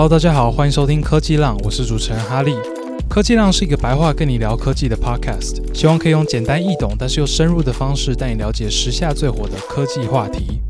Hello，大家好，欢迎收听科技浪，我是主持人哈利。科技浪是一个白话跟你聊科技的 Podcast，希望可以用简单易懂但是又深入的方式带你了解时下最火的科技话题。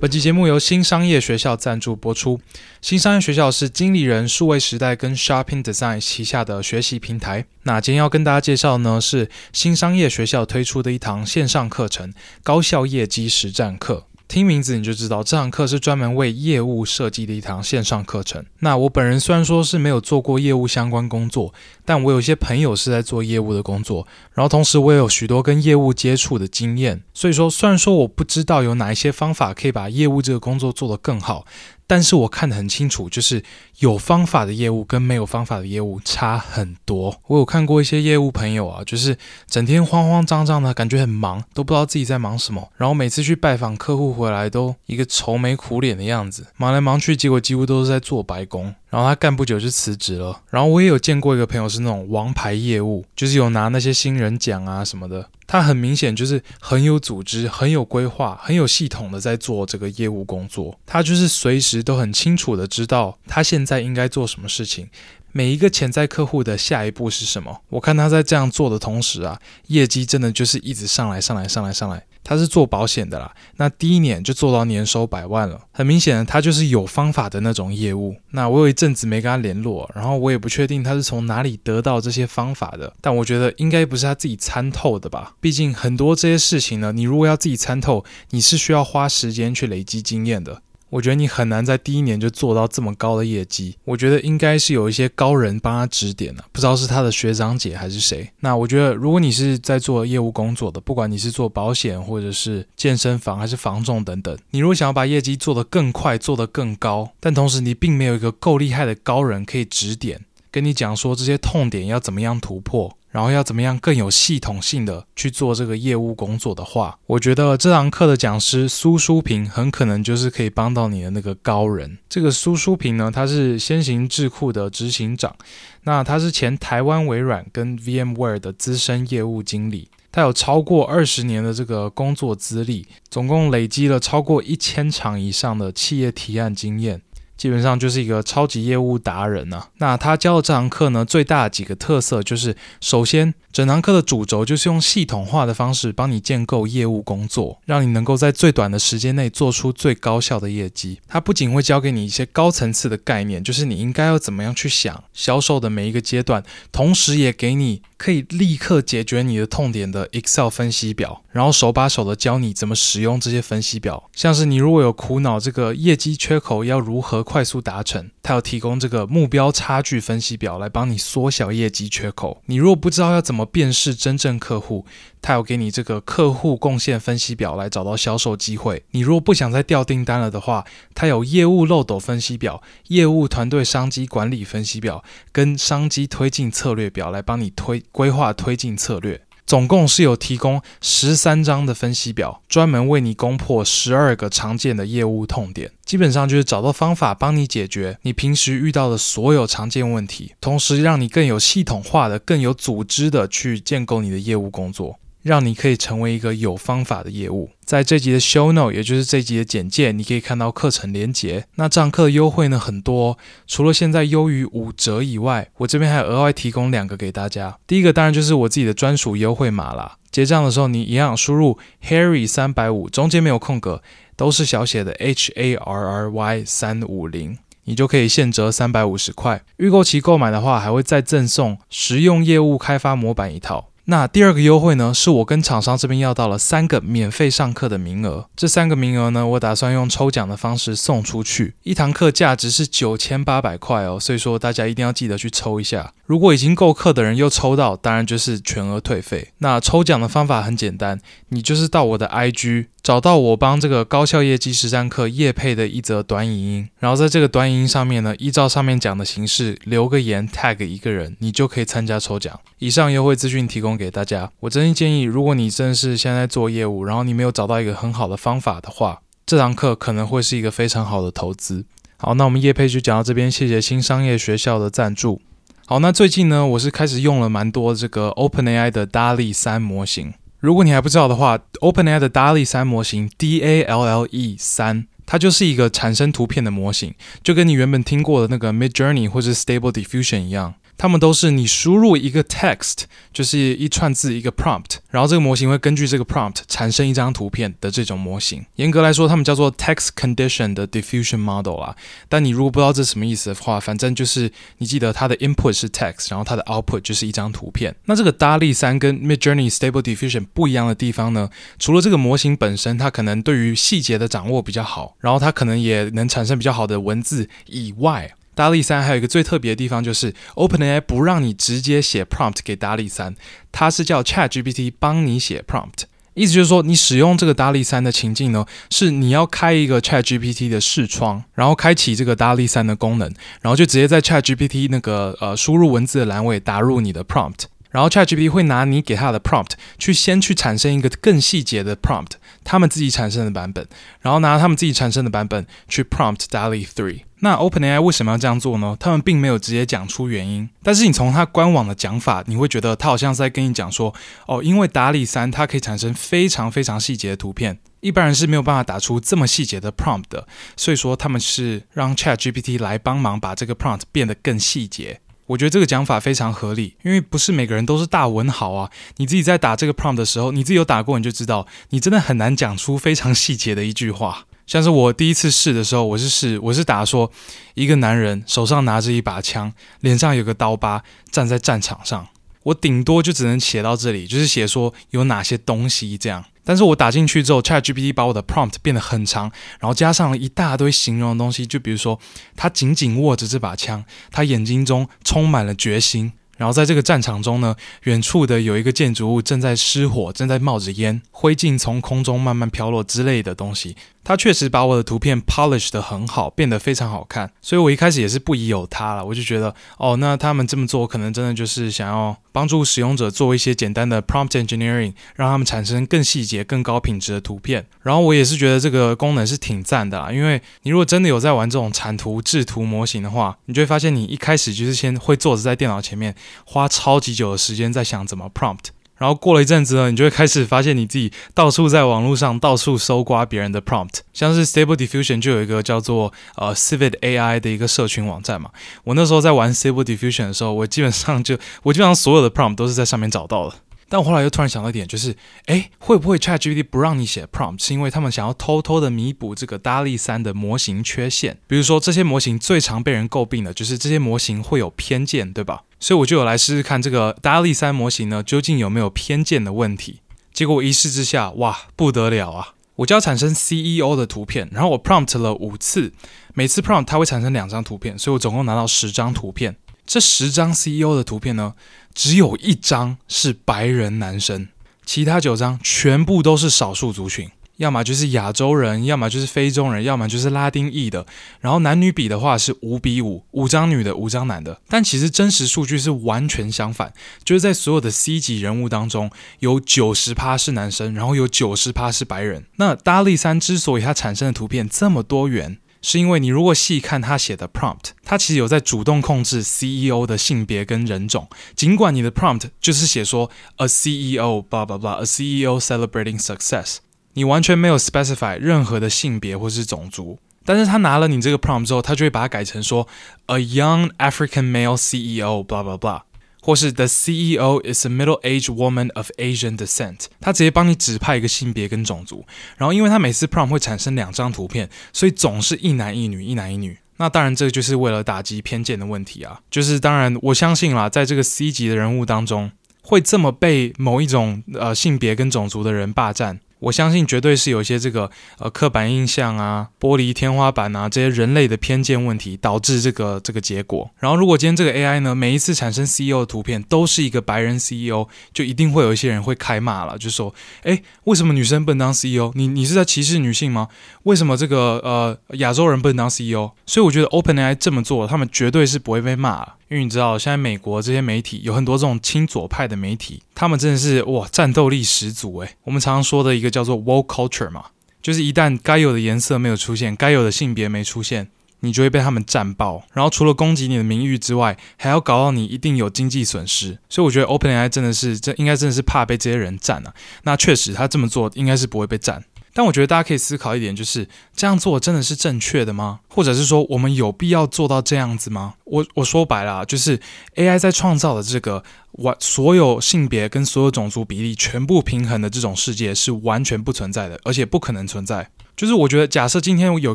本期节目由新商业学校赞助播出。新商业学校是经理人数位时代跟 Shopping Design 旗下的学习平台。那今天要跟大家介绍呢，是新商业学校推出的一堂线上课程——高效业绩实战课。听名字你就知道，这堂课是专门为业务设计的一堂线上课程。那我本人虽然说是没有做过业务相关工作，但我有一些朋友是在做业务的工作，然后同时我也有许多跟业务接触的经验。所以说，虽然说我不知道有哪一些方法可以把业务这个工作做得更好。但是我看得很清楚，就是有方法的业务跟没有方法的业务差很多。我有看过一些业务朋友啊，就是整天慌慌张张的，感觉很忙，都不知道自己在忙什么。然后每次去拜访客户回来，都一个愁眉苦脸的样子，忙来忙去，结果几乎都是在做白工。然后他干不久就辞职了。然后我也有见过一个朋友是那种王牌业务，就是有拿那些新人奖啊什么的。他很明显就是很有组织、很有规划、很有系统的在做这个业务工作。他就是随时都很清楚的知道他现在在应该做什么事情，每一个潜在客户的下一步是什么。我看他在这样做的同时啊，业绩真的就是一直上来、上来、上来、上来。他是做保险的啦，那第一年就做到年收百万了。很明显的，他就是有方法的那种业务。那我有一阵子没跟他联络，然后我也不确定他是从哪里得到这些方法的。但我觉得应该不是他自己参透的吧？毕竟很多这些事情呢，你如果要自己参透，你是需要花时间去累积经验的。我觉得你很难在第一年就做到这么高的业绩。我觉得应该是有一些高人帮他指点了，不知道是他的学长姐还是谁。那我觉得，如果你是在做业务工作的，不管你是做保险或者是健身房还是房仲等等，你如果想要把业绩做得更快、做得更高，但同时你并没有一个够厉害的高人可以指点，跟你讲说这些痛点要怎么样突破。然后要怎么样更有系统性的去做这个业务工作的话，我觉得这堂课的讲师苏书平很可能就是可以帮到你的那个高人。这个苏书平呢，他是先行智库的执行长，那他是前台湾微软跟 VMware 的资深业务经理，他有超过二十年的这个工作资历，总共累积了超过一千场以上的企业提案经验。基本上就是一个超级业务达人呐、那他教的这堂课呢，最大的几个特色就是，首先，整堂课的主轴就是用系统化的方式帮你建构业务工作，让你能够在最短的时间内做出最高效的业绩。它不仅会教给你一些高层次的概念，就是你应该要怎么样去想销售的每一个阶段，同时也给你可以立刻解决你的痛点的 Excel 分析表，然后手把手的教你怎么使用这些分析表。像是你如果有苦恼这个业绩缺口要如何快速达成，它有提供这个目标差距分析表来帮你缩小业绩缺口。你如果不知道要怎么辨识真正客户，他有给你这个客户贡献分析表来找到销售机会。你如果不想再掉订单了的话，他有业务漏斗分析表、业务团队商机管理分析表跟商机推进策略表来帮你推规划推进策略。总共是有提供十三张的分析表，专门为你攻破十二个常见的业务痛点。基本上就是找到方法帮你解决你平时遇到的所有常见问题，同时让你更有系统化的、更有组织的去建构你的业务工作。让你可以成为一个有方法的业务。在这集的 show note，也就是这集的简介，你可以看到课程连结。那这堂课的优惠呢很多，除了现在优于五折以外，我这边还有额外提供两个给大家。第一个当然就是我自己的专属优惠码啦。结账的时候你一样输入 Harry 三百五，中间没有空格，都是小写的 H A R R Y 三五零，你就可以现折三百五十块。预购期购买的话，还会再赠送实用业务开发模板一套。那第二个优惠呢，是我跟厂商这边要到了三个免费上课的名额。这三个名额呢，我打算用抽奖的方式送出去。一堂课价值是九千八百块哦，所以说大家一定要记得去抽一下。如果已经购课的人又抽到，当然就是全额退费。那抽奖的方法很简单，你就是到我的 IG。找到我帮这个高效业绩实战课业配的一则短影音，然后在这个短影音上面呢，依照上面讲的形式留个言，tag 一个人，你就可以参加抽奖。以上优惠资讯提供给大家。我真心建议，如果你真是现在做业务，然后你没有找到一个很好的方法的话，这堂课可能会是一个非常好的投资。好，那我们业配就讲到这边，谢谢新商业学校的赞助。好，那最近呢，我是开始用了蛮多这个 OpenAI 的 DALL-E 3模型。如果你还不知道的话，OpenAI 的 DALL-E 3模型 D A L L E 3，它就是一个产生图片的模型，就跟你原本听过的那个 Midjourney 或者 Stable Diffusion 一样。它们都是你输入一个 text，就是一串字一个 prompt，然后这个模型会根据这个 prompt 产生一张图片的这种模型。严格来说，它们叫做 text condition 的 diffusion model 啦。但你如果不知道这什么意思的话，反正就是你记得它的 input 是 text，然后它的 output 就是一张图片。那这个 DALL-E 3跟 Midjourney Stable Diffusion 不一样的地方呢，除了这个模型本身，它可能对于细节的掌握比较好，然后它可能也能产生比较好的文字以外。DALL-E 3还有一个最特别的地方，就是 OpenAI 不让你直接写 prompt 给 DALL-E 3，它是叫 ChatGPT 帮你写 prompt。意思就是说，你使用这个 DALL-E 3的情境呢，是你要开一个 ChatGPT 的视窗，然后开启这个 DALL-E 3的功能，然后就直接在 ChatGPT 那个呃输入文字的栏位打入你的 prompt，然后 ChatGPT 会拿你给它的 prompt 去先去产生一个更细节的 prompt，他们自己产生的版本，然后拿他们自己产生的版本去 prompt DALL-E 3。那 OpenAI 为什么要这样做呢？他们并没有直接讲出原因，但是你从它官网的讲法，你会觉得它好像是在跟你讲说，哦，因为 DALL-E 3它可以产生非常非常细节的图片，一般人是没有办法打出这么细节的 prompt 的，所以说他们是让 ChatGPT 来帮忙把这个 prompt 变得更细节。我觉得这个讲法非常合理，因为不是每个人都是大文豪啊。你自己在打这个 prompt 的时候，你自己有打过，你就知道，你真的很难讲出非常细节的一句话。像是我第一次试的时候，我是试我是打说一个男人手上拿着一把枪，脸上有个刀疤，站在战场上。我顶多就只能写到这里，就是写说有哪些东西这样。但是我打进去之后，ChatGPT 把我的 prompt 变得很长，然后加上了一大堆形容的东西，就比如说他紧紧握着这把枪，他眼睛中充满了决心。然后在这个战场中呢，远处的有一个建筑物正在失火，正在冒着烟，灰烬从空中慢慢飘落之类的东西。它确实把我的图片 polish 得很好，变得非常好看。所以我一开始也是不疑有他了，我就觉得，哦，那他们这么做可能真的就是想要帮助使用者做一些简单的 prompt engineering，让他们产生更细节、更高品质的图片。然后我也是觉得这个功能是挺赞的啦，因为你如果真的有在玩这种产图制图模型的话，你就会发现你一开始就是先会坐着在电脑前面花超级久的时间在想怎么 prompt。然后过了一阵子呢，你就会开始发现你自己到处在网络上到处搜刮别人的 prompt，像是 Stable Diffusion 就有一个叫做呃 Civit AI 的一个社群网站嘛。我那时候在玩 Stable Diffusion 的时候，我基本上就我基本上所有的 prompt 都是在上面找到的。但我后来又突然想到一点，就是，诶，会不会 ChatGPT 不让你写 prompt，是因为他们想要偷偷的弥补这个 DALL-E 3的模型缺陷？比如说，这些模型最常被人诟病的就是这些模型会有偏见，对吧？所以我就有来试试看这个 DALL-E 3模型呢，究竟有没有偏见的问题？结果我一试之下，哇，不得了啊！我就要产生 CEO 的图片，然后我 prompt 了五次，每次 prompt 它会产生两张图片，所以我总共拿到十张图片。这十张 CEO 的图片呢，只有一张是白人男生，其他九张全部都是少数族群，要么就是亚洲人，要么就是非洲人，要么就是拉丁裔的。然后男女比的话是五比五，五张女的，五张男的。但其实真实数据是完全相反，就是在所有的 C 级人物当中，有九十趴是男生，然后有九十趴是白人。那大力三之所以它产生的图片这么多元，是因为你如果细看他写的 prompt，他其实有在主动控制 CEO 的性别跟人种。尽管你的 prompt 就是写说 a CEO blah blah blah a CEO celebrating success，你完全没有 specify 任何的性别或是种族，但是他拿了你这个 prompt 之后，他就会把它改成说 a young African male CEO blah blah blah。或是 The CEO is a middle-aged woman of Asian descent，他直接帮你指派一个性别跟种族，然后因为他每次 prompt 会产生两张图片，所以总是一男一女，一男一女。那当然，这就是为了打击偏见的问题啊。就是当然，我相信啦，在这个 C 级的人物当中，会这么被某一种呃性别跟种族的人霸占。我相信绝对是有一些这个呃刻板印象啊、玻璃天花板啊这些人类的偏见问题导致这个这个结果。然后如果今天这个 AI 呢，每一次产生 CEO 的图片都是一个白人 CEO，就一定会有一些人会开骂了，就说：诶，为什么女生不能当 CEO？你你是在歧视女性吗？为什么这个呃亚洲人不能当 CEO？所以我觉得 OpenAI 这么做，他们绝对是不会被骂。因为你知道，现在美国这些媒体有很多这种亲左派的媒体，他们真的是哇战斗力十足诶。我们常常说的一个叫做 woke culture 嘛，就是一旦该有的颜色没有出现，该有的性别没出现，你就会被他们战爆。然后除了攻击你的名誉之外，还要搞到你一定有经济损失。所以我觉得 OpenAI 真的是这应该真的是怕被这些人占啊。那确实他这么做应该是不会被占。但我觉得大家可以思考一点，就是这样做真的是正确的吗？或者是说，我们有必要做到这样子吗？我我说白了啊，就是 AI 在创造的这个完所有性别跟所有种族比例全部平衡的这种世界是完全不存在的，而且不可能存在。就是我觉得，假设今天有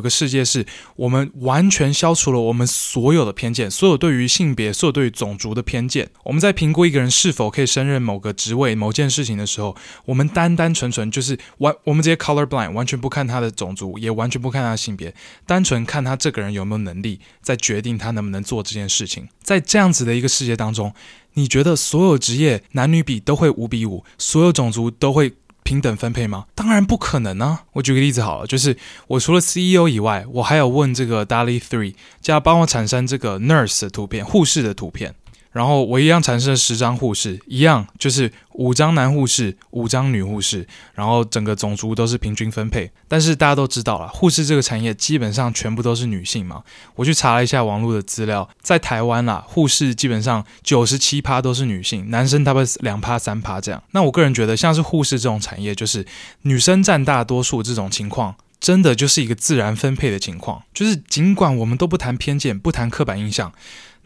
个世界是我们完全消除了我们所有的偏见，所有对于性别、所有对于种族的偏见，我们在评估一个人是否可以胜任某个职位、某件事情的时候，我们单单纯纯就是完，我们直接 color blind，完全不看他的种族，也完全不看他的性别，单纯看他这个人有没有能力，再决定他能不能做这件事情。在这样子的一个世界当中，你觉得所有职业男女比都会五比五，所有种族都会平等分配吗？当然不可能啊！我举个例子好了，就是我除了 CEO 以外，我还有问这个 DALL-E 3，就要帮我产生这个 nurse 的图片，护士的图片。然后我一样产生了十张护士，一样就是五张男护士，五张女护士，然后整个种族都是平均分配。但是大家都知道了，护士这个产业基本上全部都是女性嘛。我去查了一下网络的资料，在台湾啦，护士基本上九十七趴都是女性，男生大概两趴三趴这样。那我个人觉得，像是护士这种产业，就是女生占大多数这种情况，真的就是一个自然分配的情况。就是尽管我们都不谈偏见，不谈刻板印象。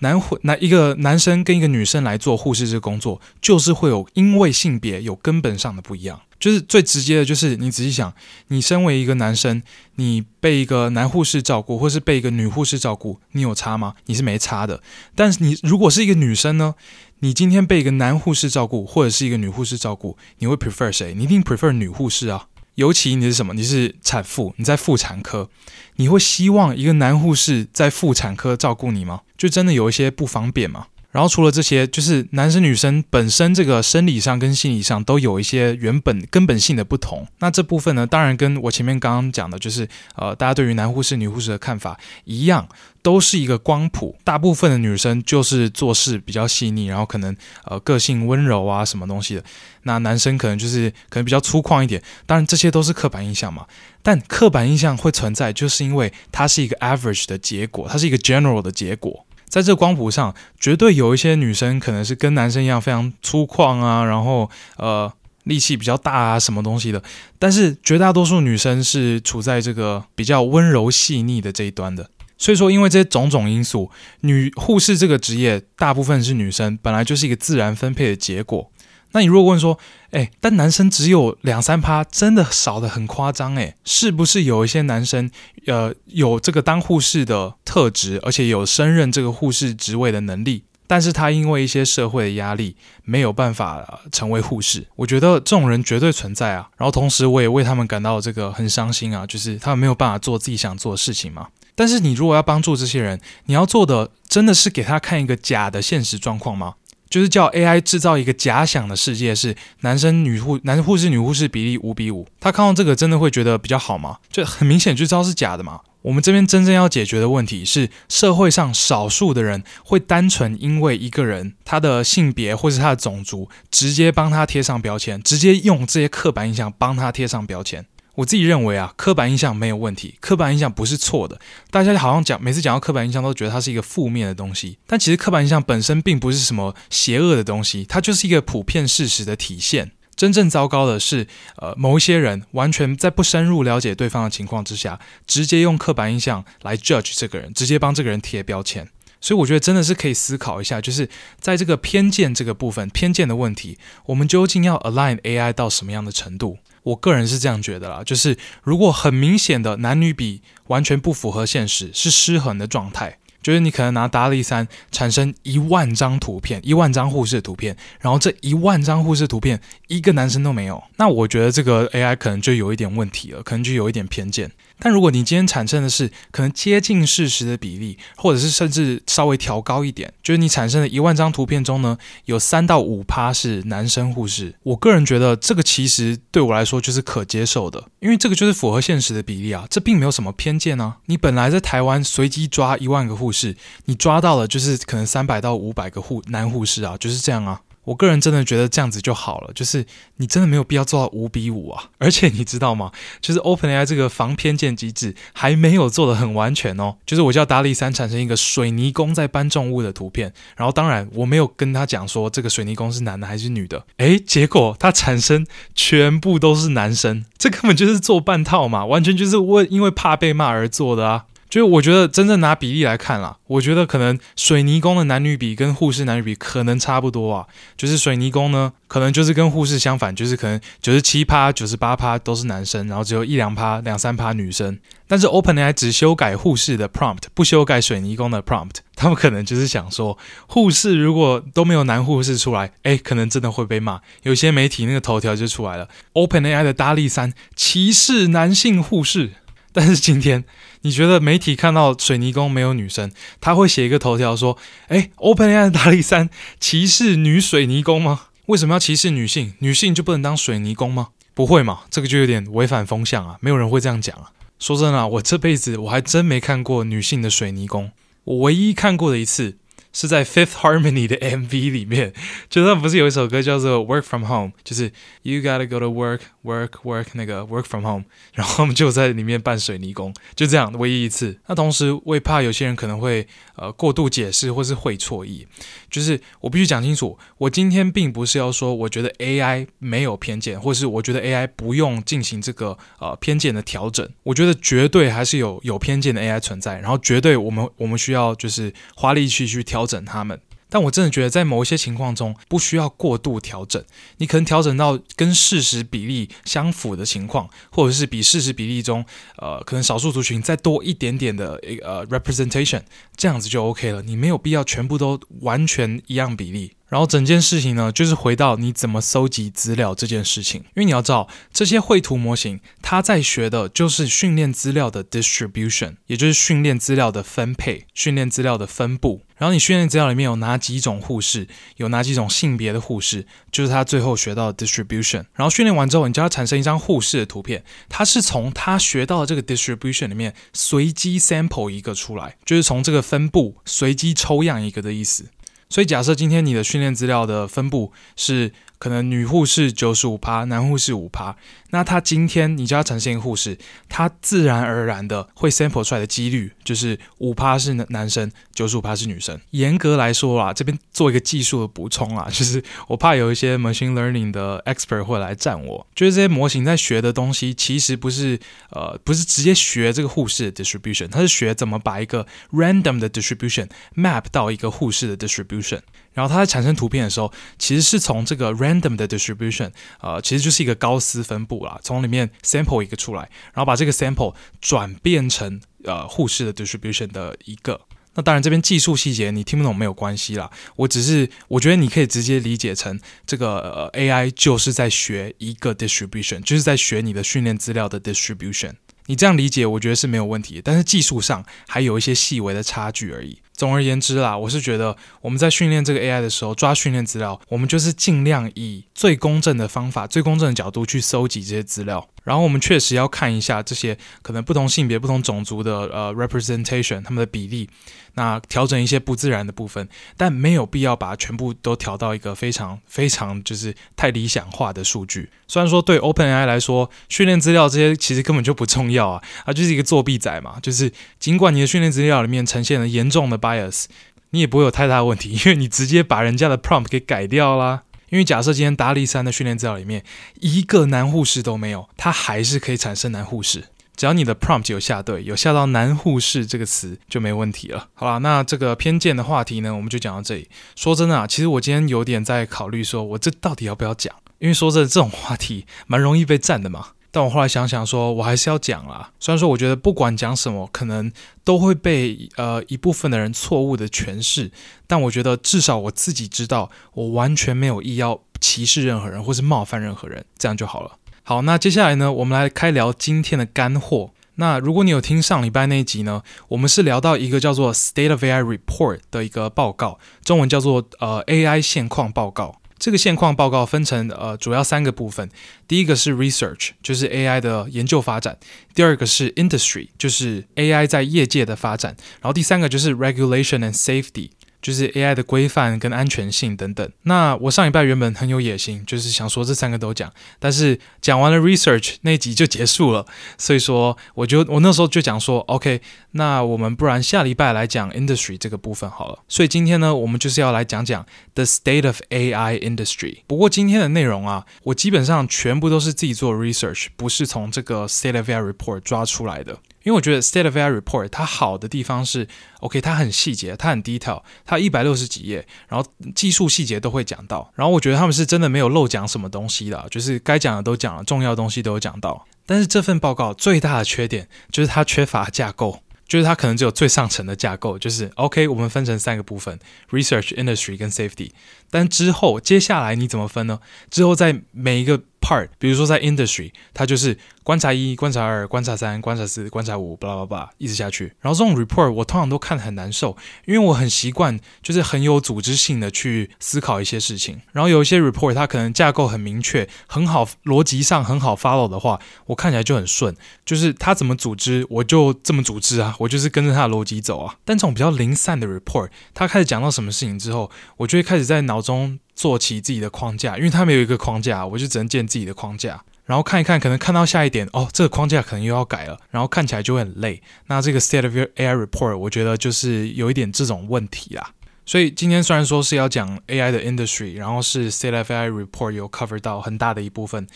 男护男一个男生跟一个女生来做护士这个工作，就是会有因为性别有根本上的不一样。就是最直接的，就是你仔细想，你身为一个男生，你被一个男护士照顾，或是被一个女护士照顾，你有差吗？你是没差的。但是你如果是一个女生呢？你今天被一个男护士照顾，或者是一个女护士照顾，你会 prefer 谁？你一定 prefer 女护士啊。尤其你是什么？你是产妇，你在妇产科，你会希望一个男护士在妇产科照顾你吗？就真的有一些不方便吗？然后除了这些，就是男生女生本身这个生理上跟心理上都有一些原本根本性的不同。那这部分呢，当然跟我前面刚刚讲的，就是呃，大家对于男护士、女护士的看法一样，都是一个光谱。大部分的女生就是做事比较细腻，然后可能呃个性温柔啊，什么东西的。那男生可能就是可能比较粗犷一点。当然这些都是刻板印象嘛。但刻板印象会存在，就是因为它是一个 average 的结果，它是一个 general 的结果。在这光谱上，绝对有一些女生可能是跟男生一样非常粗犷啊，然后呃力气比较大啊，什么东西的。但是绝大多数女生是处在这个比较温柔细腻的这一端的。所以说，因为这些种种因素，女护士这个职业大部分是女生，本来就是一个自然分配的结果。那你如果问说，哎，但男生只有两三趴，真的少得很夸张诶，是不是有一些男生，呃，有这个当护士的特质，而且有升任这个护士职位的能力，但是他因为一些社会的压力，没有办法成为护士？我觉得这种人绝对存在啊。然后同时，我也为他们感到这个很伤心啊，就是他们没有办法做自己想做的事情嘛。但是你如果要帮助这些人，你要做的真的是给他看一个假的现实状况吗？就是叫 AI 制造一个假想的世界，是男生女护男护士女护士比例五比五。他看到这个真的会觉得比较好吗？就很明显就知道是假的嘛。我们这边真正要解决的问题是，社会上少数的人会单纯因为一个人他的性别或是他的种族，直接帮他贴上标签，直接用这些刻板印象帮他贴上标签。我自己认为啊，刻板印象没有问题，刻板印象不是错的。大家好像讲，每次讲到刻板印象，都觉得它是一个负面的东西。但其实刻板印象本身并不是什么邪恶的东西，它就是一个普遍事实的体现。真正糟糕的是，呃，某一些人完全在不深入了解对方的情况之下，直接用刻板印象来 judge 这个人，直接帮这个人贴标签。所以我觉得真的是可以思考一下，就是在这个偏见这个部分，偏见的问题，我们究竟要 align AI 到什么样的程度？我个人是这样觉得啦，就是如果很明显的男女比完全不符合现实，是失衡的状态，就是你可能拿达利三产生一万张图片，一万张护士的图片，然后这一万张护士图片一个男生都没有，那我觉得这个 AI 可能就有一点问题了，可能就有一点偏见。但如果你今天产生的是可能接近事实的比例，或者是甚至稍微调高一点，就是你产生的一万张图片中呢，有三到五趴是男生护士，我个人觉得这个其实对我来说就是可接受的，因为这个就是符合现实的比例啊，这并没有什么偏见啊。你本来在台湾随机抓一万个护士，你抓到了就是可能三百到五百个护男护士啊，就是这样啊。我个人真的觉得这样子就好了，就是你真的没有必要做到五比五啊。而且你知道吗？就是 OpenAI 这个防偏见机制还没有做得很完全哦。就是我叫 DALL-E 3产生一个水泥工在搬重物的图片，然后当然我没有跟他讲说这个水泥工是男的还是女的，诶，结果他产生全部都是男生，这根本就是做半套嘛，完全就是为因为怕被骂而做的啊。就是我觉得真正拿比例来看啦，我觉得可能水泥工的男女比跟护士男女比可能差不多啊。就是水泥工呢，可能就是跟护士相反，就是可能九十七趴、九十八趴都是男生，然后只有一两趴、两三趴女生。但是 OpenAI 只修改护士的 prompt，不修改水泥工的 prompt。他们可能就是想说，护士如果都没有男护士出来，诶，可能真的会被骂。有些媒体那个头条就出来了：OpenAI 的 DALL-E 3歧视男性护士。但是今天，你觉得媒体看到水泥工没有女生，他会写一个头条说：“哎，OpenAI 的 DALL-E 3歧视女水泥工吗？为什么要歧视女性？女性就不能当水泥工吗？不会嘛？这个就有点违反风向啊！没有人会这样讲啊！说真的，我这辈子我还真没看过女性的水泥工，我唯一看过的一次。”是在 Fifth Harmony 的 MV 里面，就他不是有一首歌叫做 Work From Home，就是 You gotta go to work, work, work 那个 Work From Home，然后他们就在里面扮水泥工，就这样唯一一次。那同时我也怕有些人可能会呃过度解释或是会错意，就是我必须讲清楚，我今天并不是要说我觉得 AI 没有偏见，或是我觉得 AI 不用进行这个呃偏见的调整，我觉得绝对还是有有偏见的 AI 存在，然后绝对我们我们需要就是花力气去调。调整他们，但我真的觉得在某一些情况中不需要过度调整。你可能调整到跟事实比例相符的情况，或者是比事实比例中，呃，可能少数族群再多一点点的一个呃 representation，这样子就 OK 了。你没有必要全部都完全一样比例。然后整件事情呢，就是回到你怎么搜集资料这件事情，因为你要知道，这些绘图模型它在学的就是训练资料的 distribution，也就是训练资料的分配、训练资料的分布。然后你训练资料里面有哪几种护士，有哪几种性别的护士，就是他最后学到的 distribution。然后训练完之后，你就要产生一张护士的图片，它是从他学到的这个 distribution 里面随机 sample 一个出来，就是从这个分布随机抽样一个的意思。所以假设今天你的训练资料的分布是。可能女护士九十五趴，男护士五趴。那他今天你就要呈现一个护士，他自然而然的会 sample 出来的几率就是五趴是男生，九十五趴是女生。严格来说啊，这边做一个技术的补充啊，就是我怕有一些 machine learning 的 expert 会来战我，就是这些模型在学的东西其实不是呃不是直接学这个护士的 distribution，它是学怎么把一个 random 的 distribution map 到一个护士的 distribution。然后它在产生图片的时候，其实是从这个 random 的 distribution，呃，其实就是一个高斯分布啦，从里面 sample 一个出来，然后把这个 sample 转变成呃护士的 distribution 的一个。那当然这边技术细节你听不懂没有关系啦，我只是我觉得你可以直接理解成这个呃 AI 就是在学一个 distribution，就是在学你的训练资料的 distribution。你这样理解，我觉得是没有问题，但是技术上还有一些细微的差距而已。总而言之啦，我是觉得我们在训练这个 AI 的时候，抓训练资料，我们就是尽量以最公正的方法、最公正的角度去搜集这些资料。然后我们确实要看一下这些可能不同性别、不同种族的呃 representation，他们的比例，那调整一些不自然的部分，但没有必要把全部都调到一个非常非常就是太理想化的数据。虽然说对 OpenAI 来说，训练资料这些其实根本就不重要啊，它就是一个作弊仔嘛。就是尽管你的训练资料里面呈现了严重的 bias，你也不会有太大问题，因为你直接把人家的 prompt 给改掉啦。因为假设今天达利山的训练资料里面一个男护士都没有，它还是可以产生男护士。只要你的 prompt 有下对，有下到男护士这个词就没问题了。好啦，那这个偏见的话题呢，我们就讲到这里。说真的啊，其实我今天有点在考虑，说我这到底要不要讲？因为说真的，这种话题蛮容易被占的嘛。但我后来想想说，我还是要讲啦。虽然说我觉得不管讲什么，可能都会被呃一部分的人错误的诠释，但我觉得至少我自己知道，我完全没有意要歧视任何人或是冒犯任何人，这样就好了。好，那接下来呢，我们来开聊今天的干货。那如果你有听上礼拜那一集呢，我们是聊到一个叫做 State of AI Report 的一个报告，中文叫做呃 AI 现况报告。这个现况报告分成呃主要三个部分，第一个是 research，就是 AI 的研究发展；第二个是 industry，就是 AI 在业界的发展；然后第三个就是 regulation and safety，就是 AI 的规范跟安全性等等。那我上礼拜原本很有野心，就是想说这三个都讲，但是讲完了 research 那集就结束了，所以说我就我那时候就讲说，OK，那我们不然下礼拜来讲 industry 这个部分好了。所以今天呢，我们就是要来讲讲 the state of AI industry。不过今天的内容啊，我基本上全部都是自己做 research，不是从这个 state of AI report 抓出来的。因为我觉得 State of AI Report 它好的地方是，OK，它很细节，它很 detail，它一百六十几页，然后技术细节都会讲到。然后我觉得他们是真的没有漏讲什么东西的，就是该讲的都讲了，重要东西都有讲到。但是这份报告最大的缺点就是它缺乏架构，就是它可能只有最上层的架构，就是 OK，我们分成三个部分：Research、Industry 跟 Safety。但之后接下来你怎么分呢？之后在每一个 part，比如说在 Industry，它就是。观察一、观察二、观察三、观察四、观察五，巴拉巴拉，一直下去。然后这种 report 我通常都看得很难受，因为我很习惯就是很有组织性的去思考一些事情。然后有一些 report 它可能架构很明确、很好，逻辑上很好 follow 的话，我看起来就很顺。就是它怎么组织，我就这么组织啊，我就是跟着它的逻辑走啊。但这种比较零散的 report，它开始讲到什么事情之后，我就会开始在脑中做起自己的框架，因为它没有一个框架，我就只能建自己的框架。然后看一看，可能看到下一点哦，这个框架可能又要改了，然后看起来就会很累。那这个 State of AI Report，我觉得就是有一点这种问题啦。所以今天虽然说是要讲 AI 的 industry，然后是 State of AI Report 有 cover 到很大的一部分，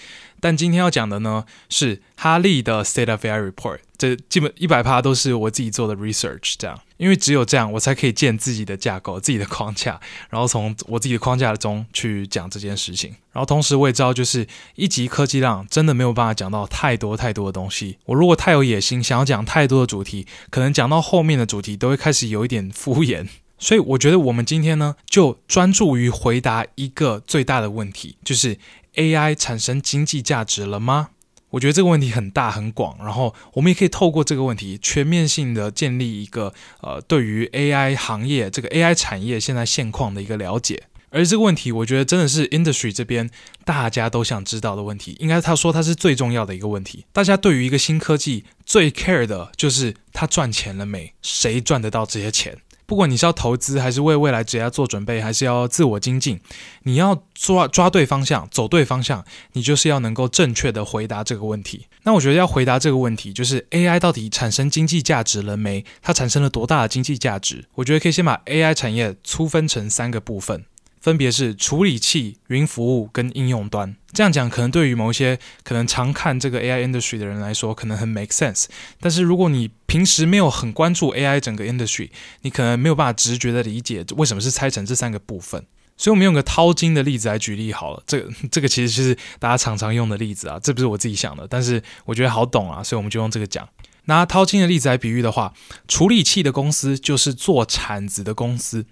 但今天要讲的呢是哈利的 State of AI Report，这基本一百趴都是我自己做的 research，这样，因为只有这样我才可以建自己的架构、自己的框架，然后从我自己的框架中去讲这件事情。然后同时我也知道，就是一集科技浪真的没有办法讲到太多太多的东西。我如果太有野心，想要讲太多的主题，可能讲到后面的主题都会开始有一点敷衍。所以我觉得我们今天呢，就专注于回答一个最大的问题，就是 AI 产生经济价值了吗？我觉得这个问题很大很广，然后我们也可以透过这个问题，全面性的建立一个呃，对于 AI 行业这个 AI 产业现在现况的一个了解。而这个问题，我觉得真的是 industry 这边大家都想知道的问题，应该他说它是最重要的一个问题。大家对于一个新科技最 care 的就是它赚钱了没？谁赚得到这些钱？不管你是要投资，还是为未来职业做准备，还是要自我精进，你要抓抓对方向，走对方向，你就是要能够正确的回答这个问题。那我觉得要回答这个问题，就是 AI 到底产生经济价值了没？它产生了多大的经济价值？我觉得可以先把 AI 产业粗分成三个部分。分别是处理器、云服务跟应用端。这样讲可能对于某一些可能常看这个 AI industry 的人来说，可能很 make sense。但是如果你平时没有很关注 AI 整个 industry，你可能没有办法直觉的理解为什么是拆成这三个部分。所以，我们用个淘金的例子来举例好了。这个这个其实就是大家常常用的例子啊，这不是我自己想的，但是我觉得好懂啊，所以我们就用这个讲。拿淘金的例子来比喻的话，处理器的公司就是做铲子的公司，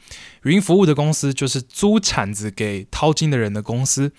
云服务的公司就是租铲子给淘金的人的公司，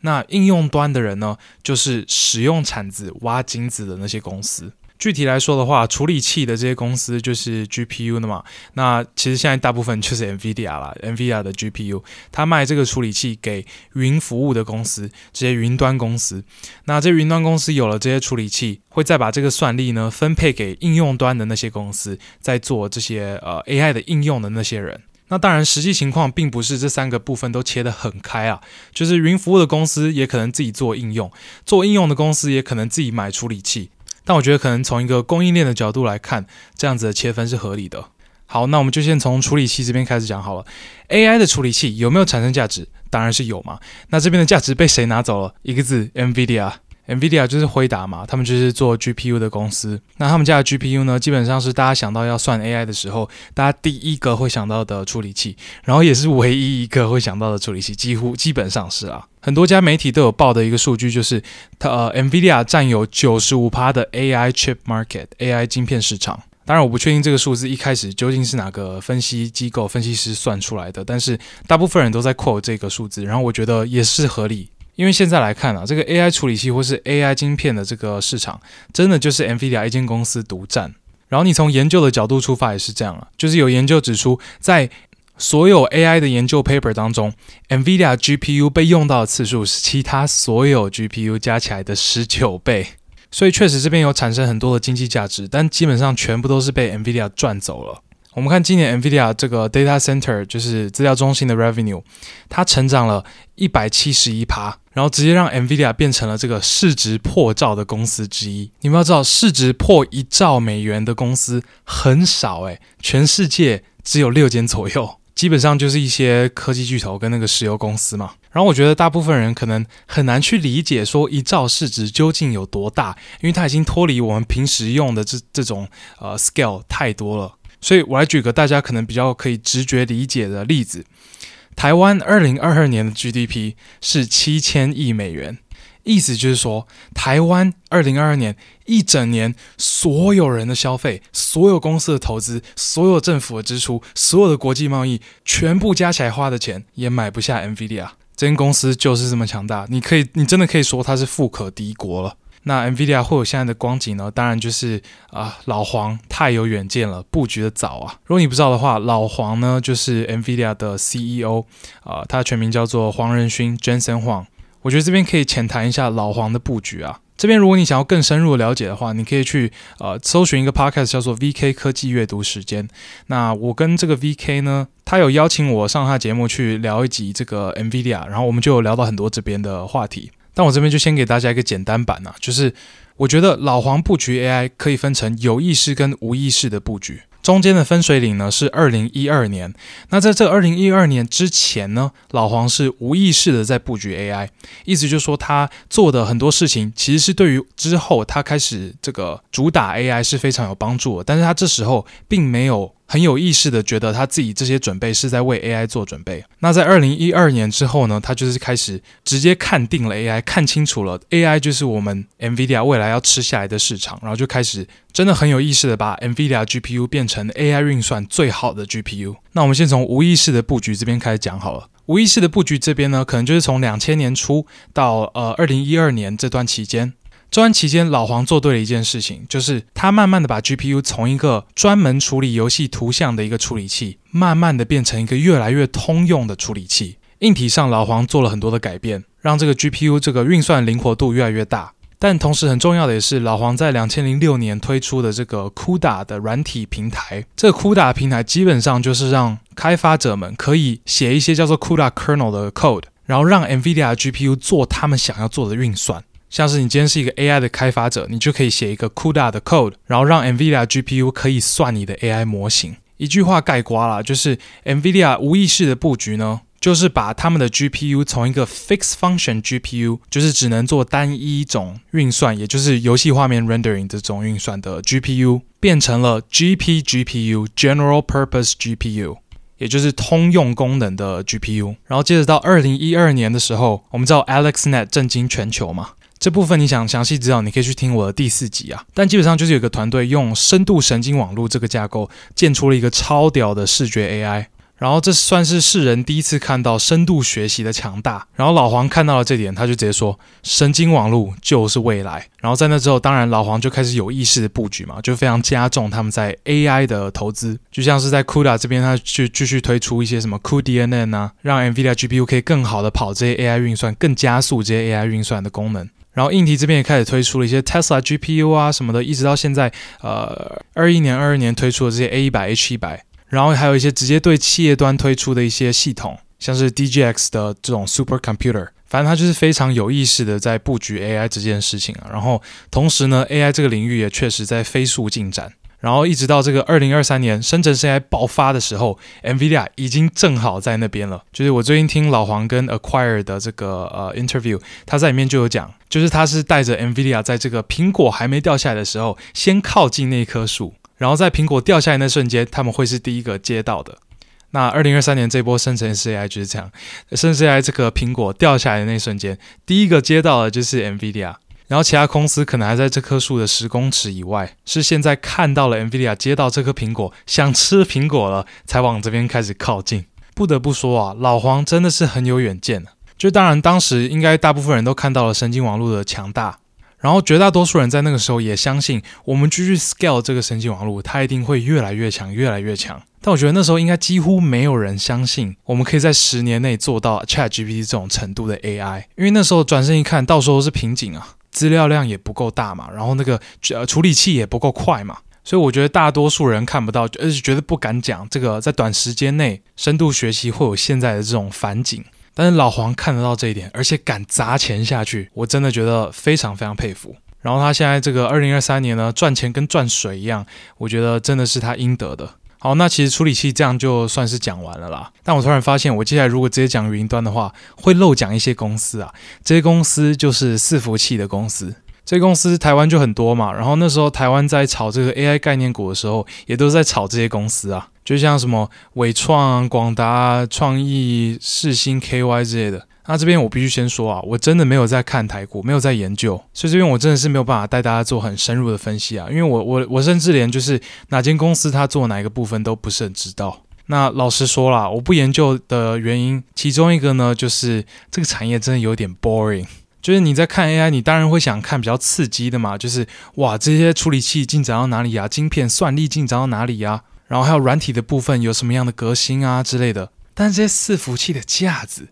那应用端的人呢，就是使用铲子挖金子的那些公司。具体来说的话，处理器的这些公司就是 GPU 的嘛。那其实现在大部分就是 NVIDIA 啦，NVIDIA 的 GPU，它卖这个处理器给云服务的公司，这些云端公司。那这云端公司有了这些处理器，会再把这个算力呢分配给应用端的那些公司，在做这些呃 AI 的应用的那些人。那当然，实际情况并不是这三个部分都切得很开啊，就是云服务的公司也可能自己做应用，做应用的公司也可能自己买处理器。但我觉得可能从一个供应链的角度来看，这样子的切分是合理的。好，那我们就先从处理器这边开始讲好了。AI 的处理器有没有产生价值？当然是有嘛。那这边的价值被谁拿走了？一个字，NVIDIA。NVIDIA 就是辉达嘛，他们就是做 GPU 的公司。那他们家的 GPU 呢，基本上是大家想到要算 AI 的时候，大家第一个会想到的处理器，然后也是唯一一个会想到的处理器，几乎基本上是啊。很多家媒体都有报的一个数据，就是它呃，NVIDIA 占有九十五趴的 AI chip market，AI 晶片市场。当然，我不确定这个数字一开始究竟是哪个分析机构分析师算出来的，但是大部分人都在 quote 这个数字，然后我觉得也是合理。因为现在来看啊，这个 AI 处理器或是 AI 晶片的这个市场，真的就是 NVIDIA 一间公司独占。然后你从研究的角度出发也是这样啊，就是有研究指出，在所有 AI 的研究 paper 当中，NVIDIA GPU 被用到的次数是其他所有 GPU 加起来的十九倍。所以确实这边有产生很多的经济价值，但基本上全部都是被 NVIDIA 赚走了。我们看今年 NVIDIA 这个 data center 就是资料中心的 revenue，它成长了一百七十一趴，然后直接让 NVIDIA 变成了这个市值破兆的公司之一。你们要知道，市值破一兆美元的公司很少诶，全世界只有六间左右，基本上就是一些科技巨头跟那个石油公司嘛。然后我觉得大部分人可能很难去理解说一兆市值究竟有多大，因为它已经脱离我们平时用的这这种呃 scale 太多了。所以我来举个大家可能比较可以直觉理解的例子，台湾二零二二年的 GDP 是七千亿美元，意思就是说，台湾二零二二年一整年所有人的消费、所有公司的投资、所有政府的支出、所有的国际贸易，全部加起来花的钱，也买不下 NVIDIA。这间公司就是这么强大，你可以，你真的可以说它是富可敌国了。那 NVIDIA 会有现在的光景呢？当然就是啊、老黄太有远见了，布局的早啊。如果你不知道的话，老黄呢就是 NVIDIA 的 CEO 啊、他的全名叫做黄仁勋 （Jensen Huang）。我觉得这边可以浅谈一下老黄的布局啊。这边如果你想要更深入了解的话，你可以去呃搜寻一个 podcast 叫做 VK 科技阅读时间。那我跟这个 VK 呢，他有邀请我上他节目去聊一集这个 NVIDIA，然后我们就有聊到很多这边的话题。但我这边就先给大家一个简单版啊，就是我觉得老黄布局 AI 可以分成有意识跟无意识的布局，中间的分水岭呢是二零一二年。那在这二零一二年之前呢，老黄是无意识的在布局 AI，意思就是说他做的很多事情其实是对于之后他开始这个主打 AI 是非常有帮助的，但是他这时候并没有。很有意识的觉得他自己这些准备是在为 AI 做准备。那在二零一二年之后呢，他就是开始直接看定了 AI，看清楚了 AI 就是我们 NVIDIA 未来要吃下来的市场，然后就开始真的很有意识的把 NVIDIA GPU 变成 AI 运算最好的 GPU。那我们先从无意识的布局这边开始讲好了。无意识的布局这边呢，可能就是从两千年初到呃二零一二年这段期间。这段期间，老黄做对了一件事情，就是他慢慢的把 GPU 从一个专门处理游戏图像的一个处理器，慢慢的变成一个越来越通用的处理器。硬体上，老黄做了很多的改变，让这个 GPU 这个运算灵活度越来越大。但同时很重要的也是，老黄在两千零六年推出的这个 CUDA 的软体平台。这个 CUDA 平台基本上就是让开发者们可以写一些叫做 CUDA kernel 的 code，然后让 NVIDIA GPU 做他们想要做的运算。像是你今天是一个 AI 的开发者，你就可以写一个 CUDA 的 code，然后让 NVIDIA GPU 可以算你的 AI 模型。一句话概括啦，就是 NVIDIA 无意识的布局呢，就是把他们的 GPU 从一个 fixed function GPU，就是只能做单一种运算，也就是游戏画面 rendering 这种运算的 GPU，变成了 GP GPU（General Purpose GPU），也就是通用功能的 GPU。然后接着到二零一二年的时候，我们知道 AlexNet 震惊全球嘛。这部分你想详细知道，你可以去听我的第四集啊。但基本上就是有个团队用深度神经网络这个架构建出了一个超屌的视觉 AI，然后这算是世人第一次看到深度学习的强大。然后老黄看到了这点，他就直接说：神经网络就是未来。然后在那之后，当然老黄就开始有意识的布局嘛，就非常加重他们在 AI 的投资，就像是在 CUDA 这边，他去继续推出一些什么 cuDNN 啊，让 NVIDIA GPU 可以更好的跑这些 AI 运算，更加速这些 AI 运算的功能。然后硬体这边也开始推出了一些 Tesla GPU 啊什么的，一直到现在，呃，二一年、二二年推出的这些 A 一百、H 一百，然后还有一些直接对企业端推出的一些系统，像是 DGX 的这种 Supercomputer，反正它就是非常有意识的在布局 AI 这件事情啊。然后同时呢，AI 这个领域也确实在飞速进展。然后一直到这个二零二三年生成式 AI 爆发的时候，NVIDIA 已经正好在那边了。就是我最近听老黄跟 Acquire 的这个呃 interview，他在里面就有讲，就是他是带着 NVIDIA 在这个苹果还没掉下来的时候，先靠近那棵树，然后在苹果掉下来那瞬间，他们会是第一个接到的。那二零二三年这波生成式 AI 就是这样，生成式 AI 这个苹果掉下来的那瞬间，第一个接到的就是 NVIDIA。然后其他公司可能还在这棵树的十公尺以外，是现在看到了 NVIDIA 接到这颗苹果，想吃苹果了，才往这边开始靠近。不得不说啊，老黄真的是很有远见。就当然当时应该大部分人都看到了神经网络的强大，然后绝大多数人在那个时候也相信，我们继续 scale 这个神经网络，它一定会越来越强，越来越强。但我觉得那时候应该几乎没有人相信，我们可以在十年内做到 ChatGPT 这种程度的 AI，因为那时候转身一看，到时候是瓶颈啊。资料量也不够大嘛，然后那个呃处理器也不够快嘛，所以我觉得大多数人看不到，而且绝对不敢讲这个在短时间内深度学习会有现在的这种反景。但是老黄看得到这一点，而且敢砸钱下去，我真的觉得非常非常佩服。然后他现在这个二零二三年呢，赚钱跟赚水一样，我觉得真的是他应得的。好，那其实处理器这样就算是讲完了啦。但我突然发现，我接下来如果直接讲云端的话，会漏讲一些公司啊。这些公司就是伺服器的公司。这些公司台湾就很多嘛。然后那时候台湾在炒这个 AI 概念股的时候，也都在炒这些公司啊，就像什么伟创、广达、创意、世新、KY 之类的。那这边我必须先说啊，我真的没有在看台股，没有在研究，所以这边我真的是没有办法带大家做很深入的分析啊，因为我我我甚至连就是哪间公司它做哪一个部分都不是很知道。那老实说啦，我不研究的原因，其中一个呢就是这个产业真的有点 boring，就是你在看 AI，你当然会想看比较刺激的嘛，就是哇这些处理器进展到哪里呀，晶片算力进展到哪里呀，然后还有软体的部分有什么样的革新啊之类的，但这些伺服器的架子。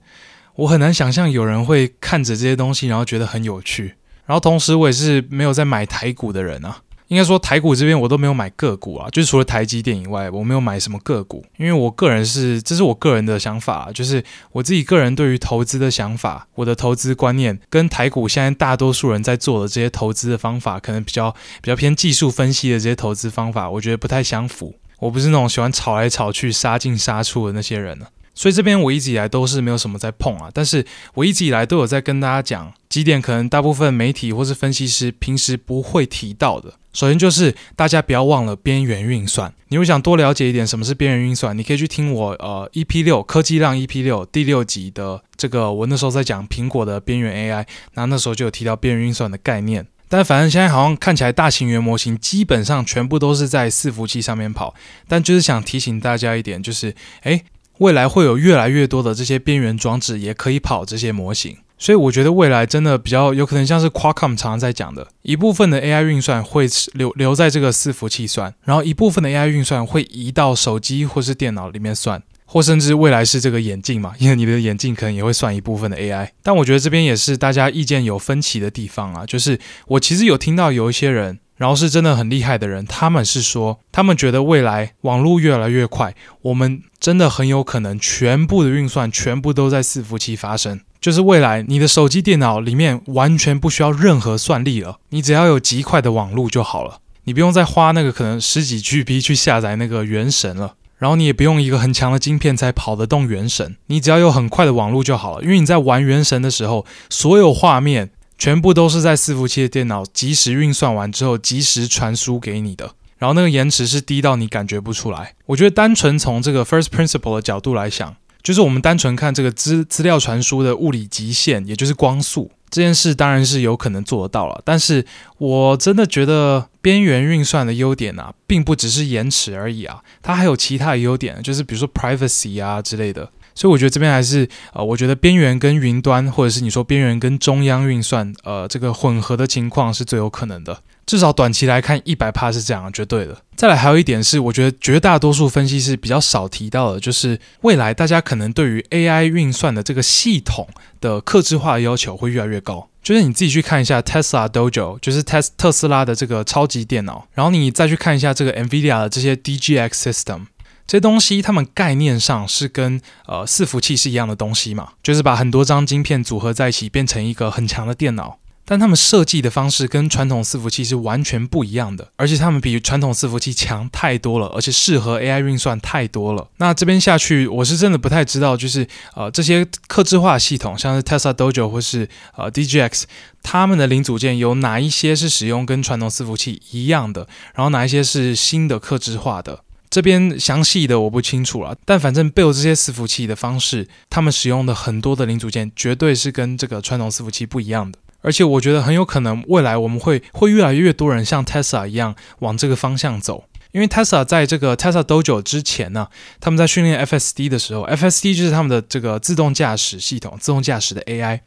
我很难想象有人会看着这些东西，然后觉得很有趣。然后同时，我也是没有在买台股的人啊。应该说，台股这边我都没有买个股啊，就除了台积电以外，我没有买什么个股。因为我个人是，这是我个人的想法，就是我自己个人对于投资的想法，我的投资观念跟台股现在大多数人在做的这些投资的方法，可能比较比较偏技术分析的这些投资方法，我觉得不太相符。我不是那种喜欢炒来炒去、杀进杀出的那些人呢。所以这边我一直以来都是没有什么在碰啊，但是我一直以来都有在跟大家讲几点，可能大部分媒体或是分析师平时不会提到的。首先就是大家不要忘了边缘运算。你如果想多了解一点什么是边缘运算，你可以去听我呃 EP 六科技浪 EP 六第六集的这个，我那时候在讲苹果的边缘 AI，那那时候就有提到边缘运算的概念。但反正现在好像看起来大型原模型基本上全部都是在伺服器上面跑，但就是想提醒大家一点，就是诶。未来会有越来越多的这些边缘装置也可以跑这些模型，所以我觉得未来真的比较有可能像是 Qualcomm 常常在讲的，一部分的 AI 运算会留留在这个伺服器算，然后一部分的 AI 运算会移到手机或是电脑里面算，或甚至未来是这个眼镜嘛，因为你的眼镜可能也会算一部分的 AI。但我觉得这边也是大家意见有分歧的地方啊，就是我其实有听到有一些人。然后是真的很厉害的人，他们是说，他们觉得未来网络越来越快，我们真的很有可能全部的运算全部都在伺服器发生，就是未来你的手机、电脑里面完全不需要任何算力了，你只要有极快的网络就好了，你不用再花那个可能十几 GB 去下载那个原神了，然后你也不用一个很强的晶片才跑得动原神，你只要有很快的网络就好了，因为你在玩原神的时候，所有画面。全部都是在伺服器的电脑即时运算完之后，即时传输给你的，然后那个延迟是低到你感觉不出来。我觉得单纯从这个 first principle 的角度来想，就是我们单纯看这个资资料传输的物理极限，也就是光速这件事，当然是有可能做得到了。但是我真的觉得边缘运算的优点啊，并不只是延迟而已啊，它还有其他的优点，就是比如说 privacy 啊之类的。所以我觉得这边还是呃，我觉得边缘跟云端，或者是你说边缘跟中央运算，呃，这个混合的情况是最有可能的。至少短期来看，一百帕是这样，绝对的。再来还有一点是，我觉得绝大多数分析师比较少提到的，就是未来大家可能对于 AI 运算的这个系统的客制化要求会越来越高。就是你自己去看一下 Tesla Dojo，就是特特斯拉的这个超级电脑，然后你再去看一下这个 NVIDIA 的这些 DGX System。这东西，它们概念上是跟呃伺服器是一样的东西嘛，就是把很多张晶片组合在一起，变成一个很强的电脑。但他们设计的方式跟传统伺服器是完全不一样的，而且他们比传统伺服器强太多了，而且适合 AI 运算太多了。那这边下去，我是真的不太知道，就是呃这些客制化系统，像是 Tesla Dojo 或是呃 DGX，他们的零组件有哪一些是使用跟传统伺服器一样的，然后哪一些是新的客制化的。这边详细的我不清楚了，但反正背后这些伺服器的方式，他们使用的很多的零组件绝对是跟这个传统伺服器不一样的。而且我觉得很有可能未来我们会会越来越多人像 Tesla 一样往这个方向走，因为 Tesla 在这个 Tesla Dojo 之前呢，他们在训练 FSD 的时候，FSD 就是他们的这个自动驾驶系统、自动驾驶的 AI，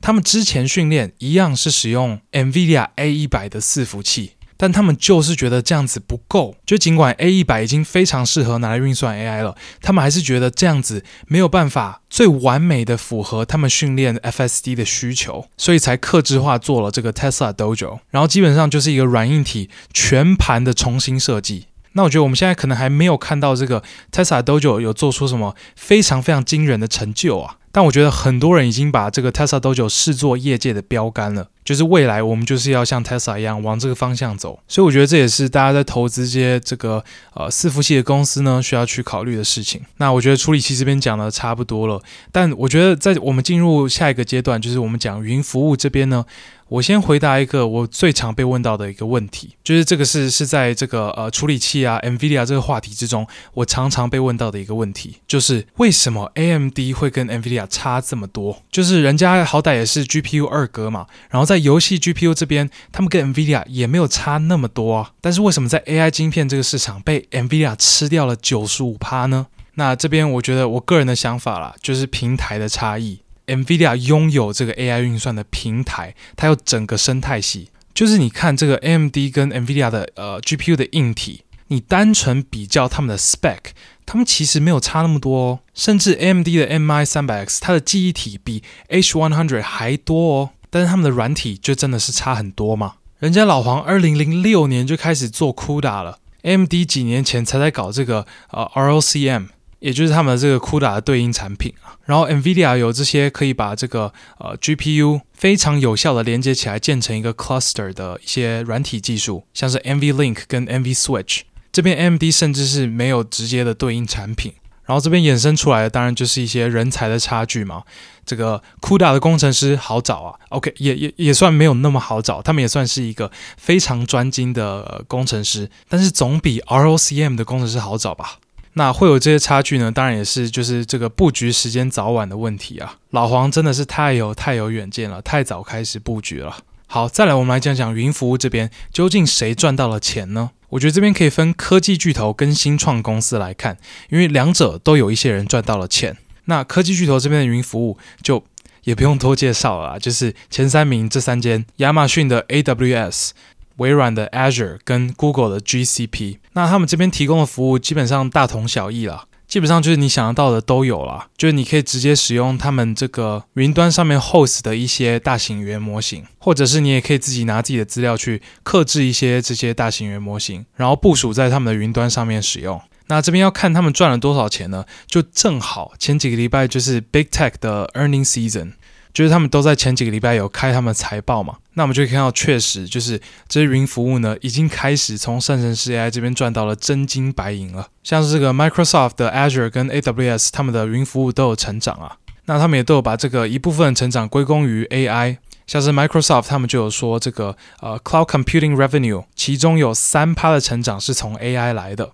他们之前训练一样是使用 NVIDIA A100 的伺服器。但他们就是觉得这样子不够。就尽管 A 一百已经非常适合拿来运算 AI 了，他们还是觉得这样子没有办法最完美的符合他们训练 FSD 的需求，所以才克制化做了这个 Tesla Dojo。然后基本上就是一个软硬体全盘的重新设计。那我觉得我们现在可能还没有看到这个 Tesla Dojo 有做出什么非常非常惊人的成就啊，但我觉得很多人已经把这个 Tesla Dojo 视作业界的标杆了，就是未来我们就是要像 Tesla 一样往这个方向走，所以我觉得这也是大家在投资这些这个呃伺服器的公司呢需要去考虑的事情。那我觉得处理器这边讲的差不多了，但我觉得在我们进入下一个阶段，就是我们讲云服务这边呢。我先回答一个我最常被问到的一个问题，就是这个是是在这个呃处理器啊，NVIDIA 这个话题之中，我常常被问到的一个问题，就是为什么 AMD 会跟 NVIDIA 差这么多？就是人家好歹也是 GPU 二哥嘛，然后在在游戏 GPU 这边，他们跟 NVIDIA 也没有差那么多啊，但是为什么在 AI 晶片这个市场被 NVIDIA 吃掉了九十五趴呢？那这边我觉得我个人的想法啦，就是平台的差异。NVIDIA 拥有这个 AI 运算的平台，它有整个生态系。就是你看这个 AMD 跟 NVIDIA 的呃 GPU 的硬体，你单纯比较他们的 spec，他们其实没有差那么多哦。甚至 AMD 的 MI300X，它的记忆体比 H100 还多哦。但是他们的软体就真的是差很多嘛。人家老黄2006年就开始做 CUDA 了，AMD 几年前才在搞这个呃 RLCM。也就是他们的这个 CUDA 的对应产品啊，然后 NVIDIA 有这些可以把这个呃 GPU 非常有效的连接起来建成一个 cluster 的一些软体技术，像是 NVLink 跟 NVSwitch。这边 MD 甚至是没有直接的对应产品，然后这边衍生出来的当然就是一些人才的差距嘛。这个 CUDA 的工程师好找啊，OK 也也也算没有那么好找，他们也算是一个非常专精的、工程师，但是总比 ROCm 的工程师好找吧。那会有这些差距呢？当然也是就是这个布局时间早晚的问题啊。老黄真的是太有太有远见了，太早开始布局了。好，再来我们来讲讲云服务这边究竟谁赚到了钱呢？我觉得这边可以分科技巨头跟新创公司来看，因为两者都有一些人赚到了钱。那科技巨头这边的云服务就也不用多介绍了，就是前三名这三间：亚马逊的 AWS。微软的 Azure 跟 Google 的 GCP，那他们这边提供的服务基本上大同小异了，基本上就是你想得到的都有了，就是你可以直接使用他们这个云端上面 host 的一些大型语言模型，或者是你也可以自己拿自己的资料去克制一些这些大型语言模型，然后部署在他们的云端上面使用。那这边要看他们赚了多少钱呢？就正好前几个礼拜就是 Big Tech 的 Earning Season。就是他们都在前几个礼拜有开他们财报嘛，那我们就可以看到，确实就是这些云服务呢，已经开始从生成式 AI 这边赚到了真金白银了。像是这个 Microsoft 的 Azure 跟 AWS，他们的云服务都有成长啊。那他们也都有把这个一部分成长归功于 AI，像是 Microsoft 他们就有说这个呃 Cloud Computing Revenue，其中有三趴的成长是从 AI 来的。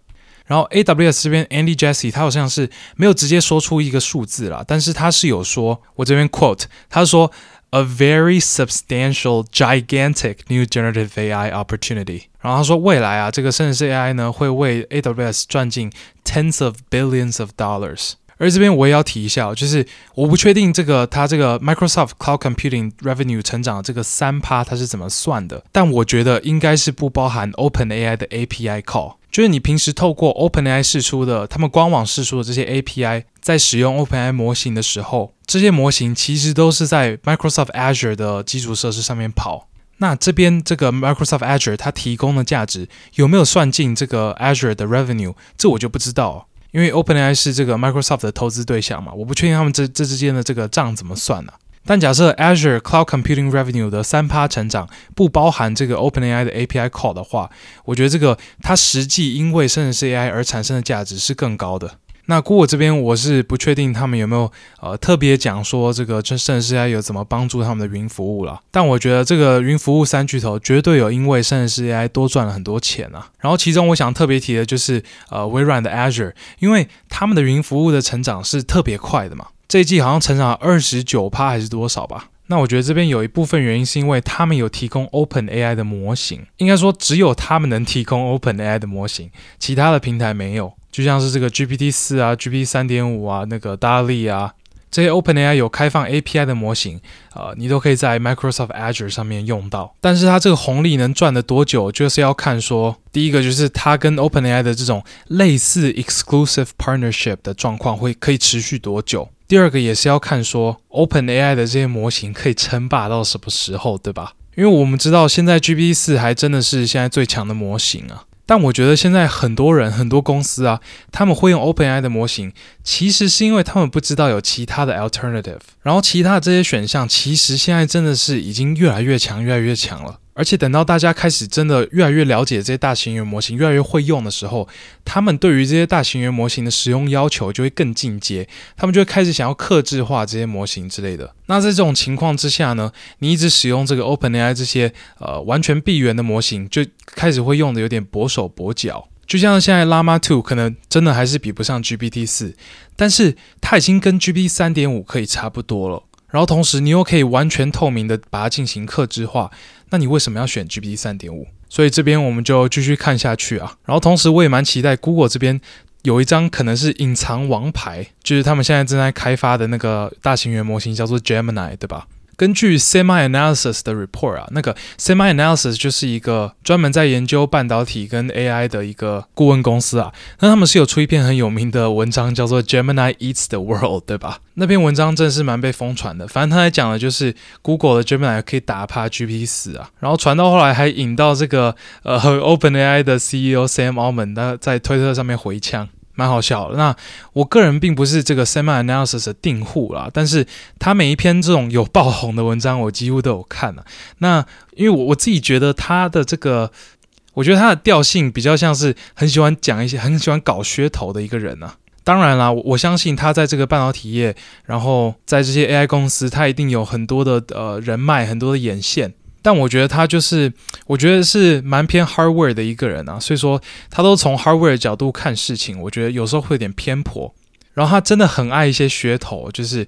然后 AWS 这边 Andy Jesse 他好像是没有直接说出一个数字啦，但是他是有说，我这边 quote，他说 a very substantial gigantic new generative AI opportunity。然后他说未来啊，这个生成式 AI 呢会为 AWS 赚进 tens of billions of dollars。而这边我也要提一下，就是我不确定这个它这个 Microsoft Cloud Computing Revenue 成长的这个三趴它是怎么算的，但我觉得应该是不包含 OpenAI 的 API call。就是你平时透过 OpenAI 释出的，他们官网释出的这些 API，在使用 OpenAI 模型的时候，这些模型其实都是在 Microsoft Azure 的基础设施上面跑。那这边这个 Microsoft Azure 它提供的价值有没有算进这个 Azure 的 Revenue？这我就不知道，因为 OpenAI 是这个 Microsoft 的投资对象嘛，我不确定他们这这之间的这个账怎么算呢、但假设 Azure Cloud Computing Revenue 的三趴成长不包含这个 OpenAI 的 API call 的话，我觉得这个它实际因为生成式 AI 而产生的价值是更高的。那 Google 这边我是不确定他们有没有呃特别讲说这个生成式 AI 有怎么帮助他们的云服务了。但我觉得这个云服务三巨头绝对有因为圣世 AI 多赚了很多钱啊。然后其中我想特别提的就是呃微软的 Azure，因为他们的云服务的成长是特别快的嘛。这一季好像成长二十九趴还是多少吧？那我觉得这边有一部分原因是因为他们有提供 OpenAI 的模型，应该说只有他们能提供 OpenAI 的模型，其他的平台没有。就像是这个 GPT 四啊、GPT 三点五啊、那个 DALL-E 啊，这些 OpenAI 有开放 API 的模型，呃，你都可以在 Microsoft Azure 上面用到。但是它这个红利能赚得多久，就是要看说，第一个就是它跟 OpenAI 的这种类似 exclusive partnership 的状况会可以持续多久。第二个也是要看说 OpenAI 的这些模型可以称霸到什么时候，对吧？因为我们知道现在 GPT 四还真的是现在最强的模型啊。但我觉得现在很多人、很多公司啊，他们会用 OpenAI 的模型，其实是因为他们不知道有其他的 alternative，然后其他的这些选项，其实现在真的是已经越来越强、越来越强了。而且等到大家开始真的越来越了解这些大型语言模型，越来越会用的时候，他们对于这些大型语言模型的使用要求就会更进阶，他们就会开始想要克制化这些模型之类的。那在这种情况之下呢，你一直使用这个 OpenAI 这些呃完全闭源的模型，就开始会用的有点跛手跛脚。就像现在 Llama 2可能真的还是比不上 GPT 四，但是它已经跟 GPT 三点五可以差不多了。然后同时你又可以完全透明的把它进行克制化。那你为什么要选 GPT 三点五？所以这边我们就继续看下去啊。然后同时我也蛮期待 Google 这边有一张可能是隐藏王牌，就是他们现在正在开发的那个大型语言模型叫做 Gemini，对吧？根据 SemiAnalysis 的 report 啊，那个 SemiAnalysis 就是一个专门在研究半导体跟 AI 的一个顾问公司啊。那他们是有出一篇很有名的文章，叫做 Gemini Eats the World，对吧？那篇文章真的是蛮被疯传的。反正他在讲的就是 Google 的 Gemini 可以打趴 GPT 四啊，然后传到后来还引到这个呃 OpenAI 的 CEO Sam Altman，他在推特上面回呛。蛮好笑的。那我个人并不是这个 SemiAnalysis 的订户啦，但是他每一篇这种有爆红的文章，我几乎都有看了。那因为我我自己觉得他的这个，我觉得他的调性比较像是很喜欢讲一些，很喜欢搞噱头的一个人啊。当然啦，我相信他在这个半导体业，然后在这些 AI 公司，他一定有很多的呃人脉，很多的眼线。但我觉得他就是，我觉得是蛮偏 hardware 的一个人啊，所以说他都从 hardware 的角度看事情，我觉得有时候会有点偏颇。然后他真的很爱一些噱头，就是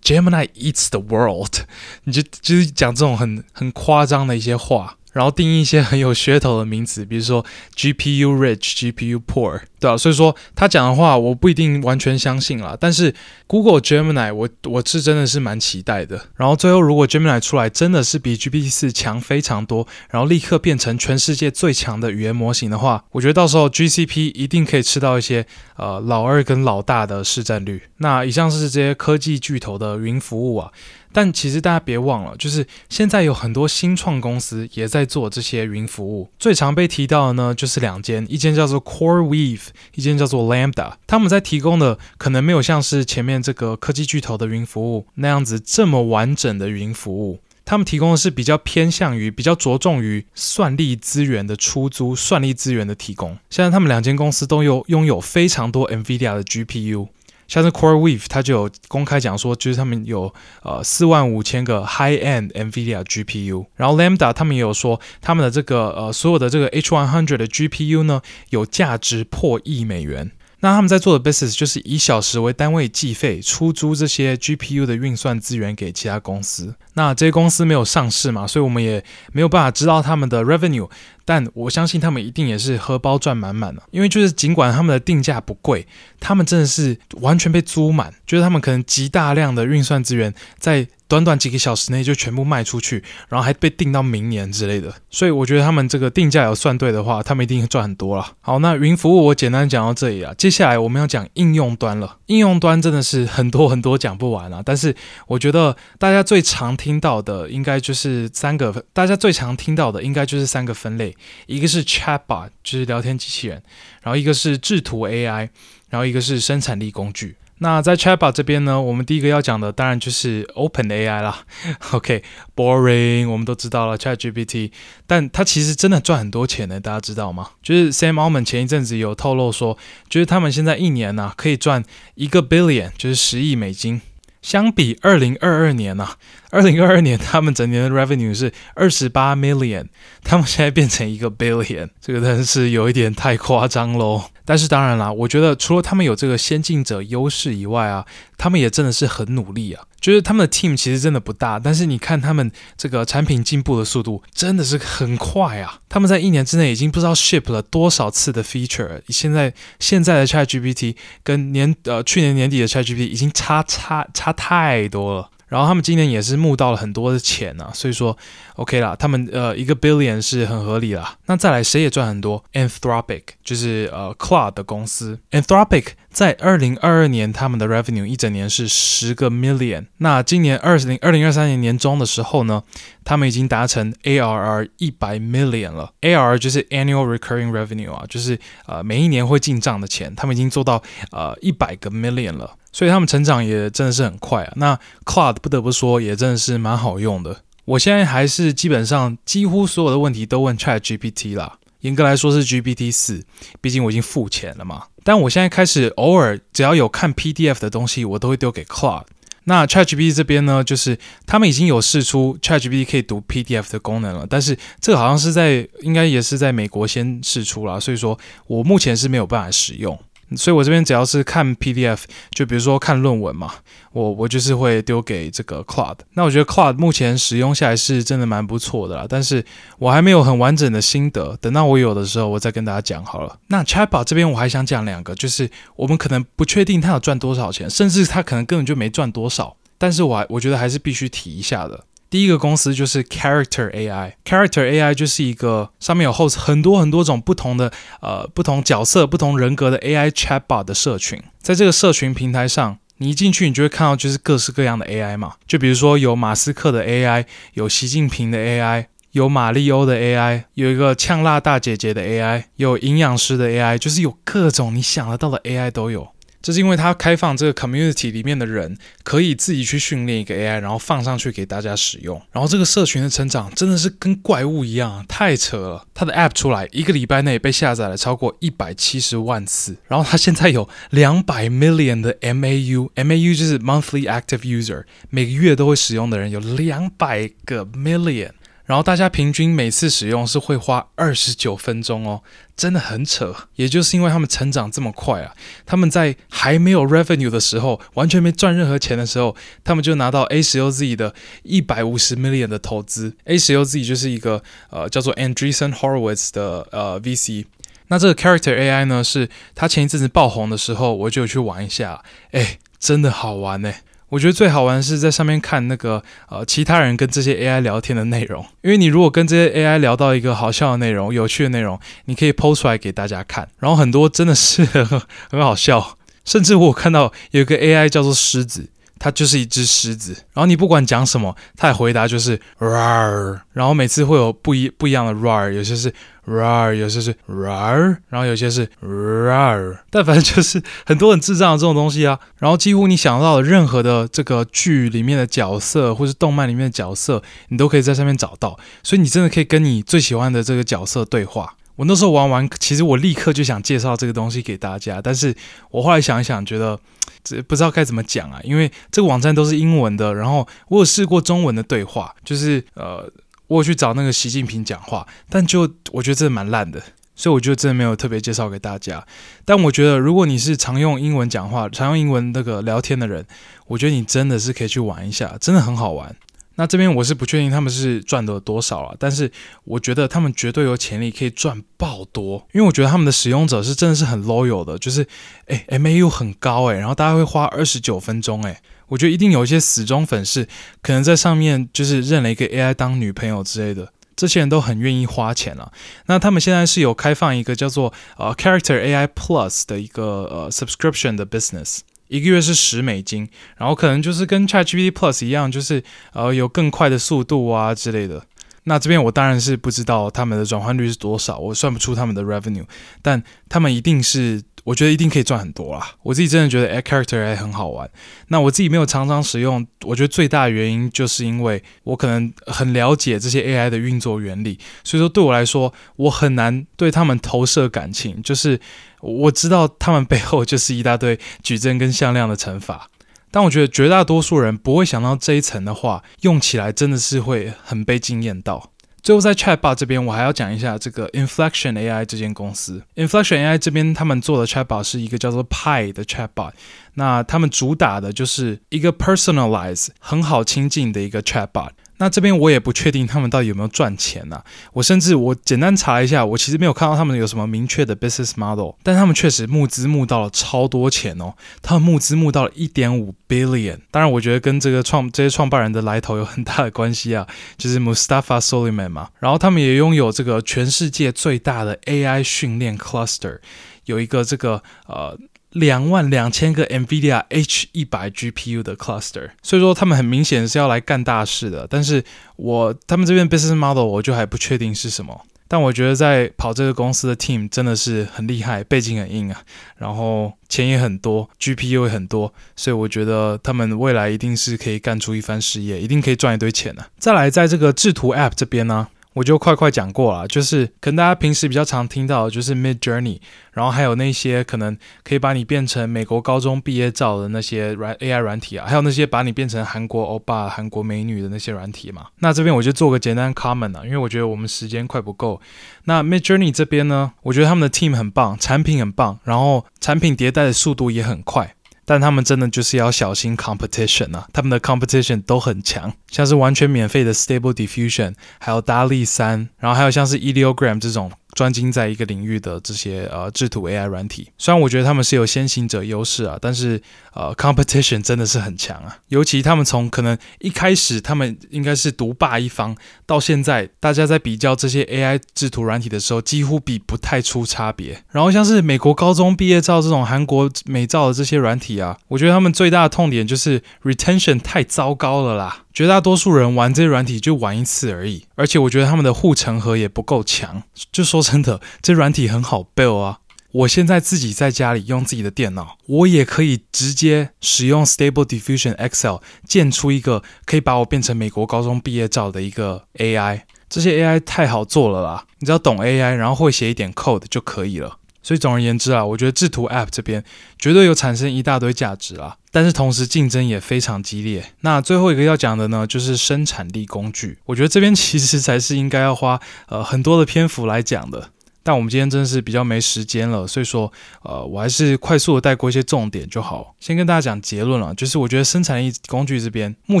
Gemini eats the world，你就就是讲这种很很夸张的一些话。然后定义一些很有噱头的名词，比如说 GPU rich、GPU poor，对吧？所以说他讲的话我不一定完全相信啦。但是 Google Gemini 我我是真的是蛮期待的。然后最后如果 Gemini 出来真的是比 GPT 四强非常多，然后立刻变成全世界最强的语言模型的话，我觉得到时候 GCP 一定可以吃到一些呃老二跟老大的市占率。那以上是这些科技巨头的云服务啊。但其实大家别忘了，就是现在有很多新创公司也在做这些云服务。最常被提到的呢，就是两间，一间叫做 CoreWeave，一间叫做 Lambda。他们在提供的可能没有像是前面这个科技巨头的云服务那样子这么完整的云服务。他们提供的是比较偏向于、比较着重于算力资源的出租、算力资源的提供。现在他们两间公司都有拥有非常多 NVIDIA 的 GPU。像是 CoreWeave，它就有公开讲说，就是他们有呃四万五千个 High-end NVIDIA GPU，然后 Lambda 他们也有说，他们的这个呃所有的这个 H100 的 GPU 呢，有价值破亿美元。那他们在做的 business 就是以小时为单位计费，出租这些 GPU 的运算资源给其他公司。那这些公司没有上市嘛，所以我们也没有办法知道他们的 revenue。但我相信他们一定也是荷包赚满满的，因为就是尽管他们的定价不贵，他们真的是完全被租满，就是他们可能极大量的运算资源在短短几个小时内就全部卖出去，然后还被定到明年之类的。所以我觉得他们这个定价有算对的话，他们一定赚很多了。好，那云服务我简单讲到这里啊，接下来我们要讲应用端了。应用端真的是很多很多讲不完啊，但是我觉得大家最常听到的应该就是三个，大家最常听到的应该就是三个分类。一个是 Chatbot，就是聊天机器人，然后一个是制图 AI，然后一个是生产力工具。那在 Chatbot 这边呢，我们第一个要讲的当然就是 OpenAI 啦。OK，Boring 我们都知道了 ChatGPT，但它其实真的赚很多钱呢，大家知道吗？就是 Sam Altman 前一阵子有透露说，就是他们现在一年呢、可以赚一个 billion，就是十亿美金。相比二零二二年呐，二零二二年他们整年的 revenue 是二十八 million，他们现在变成一个 billion，这个真的是有一点太夸张喽。但是当然啦，我觉得除了他们有这个先进者优势以外啊，他们也真的是很努力啊。就是他们的 team 其实真的不大，但是你看他们这个产品进步的速度真的是很快啊！他们在一年之内已经不知道 ship 了多少次的 feature。现在现在的 ChatGPT 跟年呃去年年底的 ChatGPT 已经差差差太多了。然后他们今年也是募到了很多的钱啊，所以说 OK 啦，他们呃一个 billion 是很合理啦。那再来谁也赚很多？Anthropic 就是呃 Cloud 的公司，Anthropic 在二零二二年他们的 revenue 一整年是十个 million。那今年二零二零二三年年中的时候呢，他们已经达成 ARR 一百 million 了。ARR 就是 Annual Recurring Revenue 啊，就是呃每一年会进账的钱，他们已经做到呃一百个 million 了。所以他们成长也真的是很快啊。那 Cloud 不得不说也真的是蛮好用的。我现在还是基本上几乎所有的问题都问 ChatGPT 啦。严格来说是 GPT 四，毕竟我已经付钱了嘛。但我现在开始偶尔只要有看 PDF 的东西，我都会丢给 Claude。那 ChatGPT 这边呢，就是他们已经有试出 ChatGPT 可以读 PDF 的功能了，但是这个好像是在应该也是在美国先试出了，所以说我目前是没有办法使用。所以，我这边只要是看 PDF，就比如说看论文嘛，我我就是会丢给这个 Claude。那我觉得 Claude 目前使用下来是真的蛮不错的啦，但是我还没有很完整的心得，等到我有的时候，我再跟大家讲好了。那 Chatbot 这边我还想讲两个，就是我们可能不确定他有赚多少钱，甚至他可能根本就没赚多少，但是我还我觉得还是必须提一下的。第一个公司就是 Character AI，Character AI 就是一个上面有 host 很多很多种不同的呃不同角色、不同人格的 AI chatbot 的社群。在这个社群平台上，你一进去，你就会看到就是各式各样的 AI 嘛。就比如说有马斯克的 AI，有习近平的 AI，有马里欧的 AI，有一个呛辣大姐姐的 AI，有营养师的 AI，就是有各种你想得到的 AI 都有。这是因为它开放这个 community 里面的人可以自己去训练一个 AI，然后放上去给大家使用。然后这个社群的成长真的是跟怪物一样，太扯了。它的 app 出来一个礼拜内被下载了超过一百七十万次，然后它现在有两百 million 的 MAU，MAU 就是 monthly active user，每个月都会使用的人有两百个 million。然后大家平均每次使用是会花二十九分钟哦，真的很扯。也就是因为他们成长这么快啊，他们在还没有 revenue 的时候，完全没赚任何钱的时候，他们就拿到 A 十六 Z 的一百五十 million 的投资。A 十六 Z 就是一个呃叫做 Andreessen Horowitz 的呃 VC。那这个 Character AI 呢，是他前一阵子爆红的时候，我就去玩一下，哎，真的好玩呢。我觉得最好玩是在上面看那个呃其他人跟这些 AI 聊天的内容，因为你如果跟这些 AI 聊到一个好笑的内容、有趣的内容，你可以剖出来给大家看，然后很多真的是很 很好笑，甚至我看到有个 AI 叫做狮子。它就是一只狮子，然后你不管讲什么，它的回答就是 roar，然后每次会有不一不一样的 roar，有些是 roar，有些是 roar，然后有些是 roar，但反正就是很多很智障的这种东西啊。然后几乎你想到的任何的这个剧里面的角色，或是动漫里面的角色，你都可以在上面找到，所以你真的可以跟你最喜欢的这个角色对话。我那时候玩完，其实我立刻就想介绍这个东西给大家，但是我后来想一想，觉得这不知道该怎么讲啊，因为这个网站都是英文的，然后我有试过中文的对话，就是呃，我有去找那个习近平讲话，但就我觉得真的蛮烂的，所以我就真的没有特别介绍给大家。但我觉得如果你是常用英文讲话、常用英文那个聊天的人，我觉得你真的是可以去玩一下，真的很好玩。那这边我是不确定他们是赚的多少啊，但是我觉得他们绝对有潜力可以赚爆多，因为我觉得他们的使用者是真的是很 loyal 的，就是诶 MAU 很高诶，然后大家会花二十九分钟诶，我觉得一定有一些死忠粉丝可能在上面就是认了一个 AI 当女朋友之类的，这些人都很愿意花钱了。那他们现在是有开放一个叫做呃 Character AI Plus 的一个呃 subscription 的 business。一个月是十美金，然后可能就是跟 ChatGPT Plus 一样，就是呃有更快的速度啊之类的。那这边我当然是不知道他们的转换率是多少，我算不出他们的 revenue，但他们一定是。我觉得一定可以赚很多啦！我自己真的觉得 AI Character AI 很好玩。那我自己没有常常使用，我觉得最大的原因就是因为我可能很了解这些 AI 的运作原理，所以说对我来说，我很难对他们投射感情。就是我知道他们背后就是一大堆矩阵跟向量的乘法，但我觉得绝大多数人不会想到这一层的话，用起来真的是会很被惊艳到。最后在 Chatbot 这边，我还要讲一下这个 Inflection AI 这间公司。Inflection AI 这边他们做的 Chatbot 是一个叫做 Pi 的 Chatbot，那他们主打的就是一个 personalize 很好亲近的一个 Chatbot。那这边我也不确定他们到底有没有赚钱呐、啊。我甚至我简单查一下，我其实没有看到他们有什么明确的 business model，但他们确实募资募到了超多钱哦。他们募资募到了一点五 billion。当然，我觉得跟这个创这些创办人的来头有很大的关系啊，就是 Mustafa Suleyman 嘛。然后他们也拥有这个全世界最大的 AI 训练 cluster，有一个这个呃。两万两千个 NVIDIA H 一百 GPU 的 cluster，所以说他们很明显是要来干大事的。但是我他们这边 business model 我就还不确定是什么。但我觉得在跑这个公司的 team 真的是很厉害，背景很硬啊，然后钱也很多，GPU 也很多，所以我觉得他们未来一定是可以干出一番事业，一定可以赚一堆钱的啊。再来，在这个制图 app 这边呢。我就快快讲过了，就是可能大家平时比较常听到的就是 Midjourney，然后还有那些可能可以把你变成美国高中毕业照的那些软 AI 软体啊，还有那些把你变成韩国欧巴、韩国美女的那些软体嘛。那这边我就做个简单 comment 啊，因为我觉得我们时间快不够。那 Midjourney 这边呢，我觉得他们的 team 很棒，产品很棒，然后产品迭代的速度也很快。但他们真的就是要小心 competition 啊，他们的 competition 都很强，像是完全免费的 Stable Diffusion，还有 DALL-E 3，然后还有像是 Ideogram 这种。专精在一个领域的这些呃制图 AI 软体，虽然我觉得他们是有先行者优势啊，但是呃 competition 真的是很强啊。尤其他们从可能一开始他们应该是独霸一方，到现在大家在比较这些 AI 制图软体的时候，几乎比不太出差别。然后像是美国高中毕业照这种韩国美照的这些软体啊，我觉得他们最大的痛点就是 retention 太糟糕了啦。绝大多数人玩这些软体就玩一次而已，而且我觉得他们的护城河也不够强。就说真的，这软体很好 build 啊！我现在自己在家里用自己的电脑，我也可以直接使用 Stable Diffusion Excel 建出一个可以把我变成美国高中毕业照的一个 AI。这些 AI 太好做了啦，你只要懂 AI，然后会写一点 code 就可以了。所以总而言之啊，我觉得制图 App 这边绝对有产生一大堆价值啦，但是同时竞争也非常激烈。那最后一个要讲的呢，就是生产力工具。我觉得这边其实才是应该要花呃很多的篇幅来讲的。但我们今天真的是比较没时间了，所以说，呃，我还是快速的带过一些重点就好。先跟大家讲结论了，就是我觉得生产力工具这边目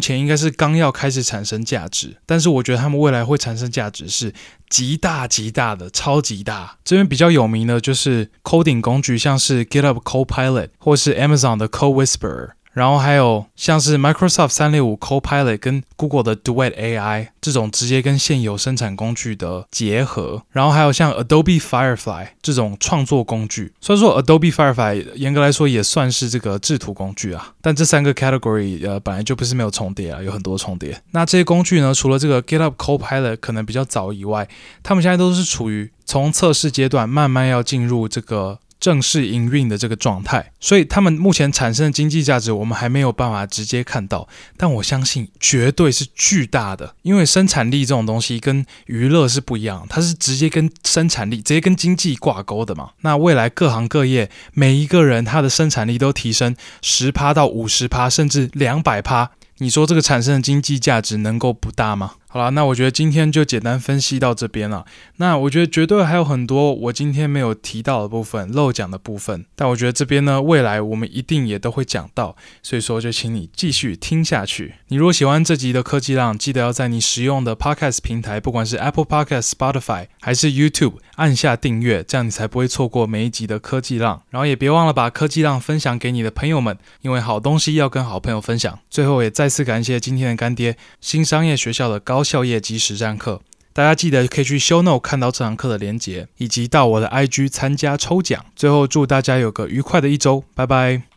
前应该是刚要开始产生价值，但是我觉得他们未来会产生价值是极大极大的，超级大。这边比较有名的就是 coding 工具，像是 GitHub Copilot 或是 Amazon 的 CodeWhisperer。然后还有像是 Microsoft 三六五 Copilot 跟 Google 的 Duet AI 这种直接跟现有生产工具的结合，然后还有像 Adobe Firefly 这种创作工具。虽然说 Adobe Firefly 严格来说也算是这个制图工具啊，但这三个 category 呃本来就不是没有重叠啊，有很多重叠。那这些工具呢，除了这个 GitHub Copilot 可能比较早以外，他们现在都是处于从测试阶段，慢慢要进入这个。正式营运的这个状态，所以他们目前产生的经济价值，我们还没有办法直接看到，但我相信绝对是巨大的，因为生产力这种东西跟娱乐是不一样，它是直接跟生产力、直接跟经济挂钩的嘛。那未来各行各业每一个人他的生产力都提升十趴到五十趴，甚至两百趴，你说这个产生的经济价值能够不大吗？好了，那我觉得今天就简单分析到这边了。那我觉得绝对还有很多我今天没有提到的部分，漏讲的部分。但我觉得这边呢，未来我们一定也都会讲到，所以说就请你继续听下去。你如果喜欢这集的科技浪，记得要在你使用的 Podcast 平台，不管是 Apple Podcast、Spotify 还是 YouTube，按下订阅，这样你才不会错过每一集的科技浪。然后也别忘了把科技浪分享给你的朋友们，因为好东西要跟好朋友分享。最后也再次感谢今天的干爹，新商业学校的高校业及实战课，大家记得可以去 Show Note 看到这堂课的连结，以及到我的 IG 参加抽奖。最后祝大家有个愉快的一周，拜拜。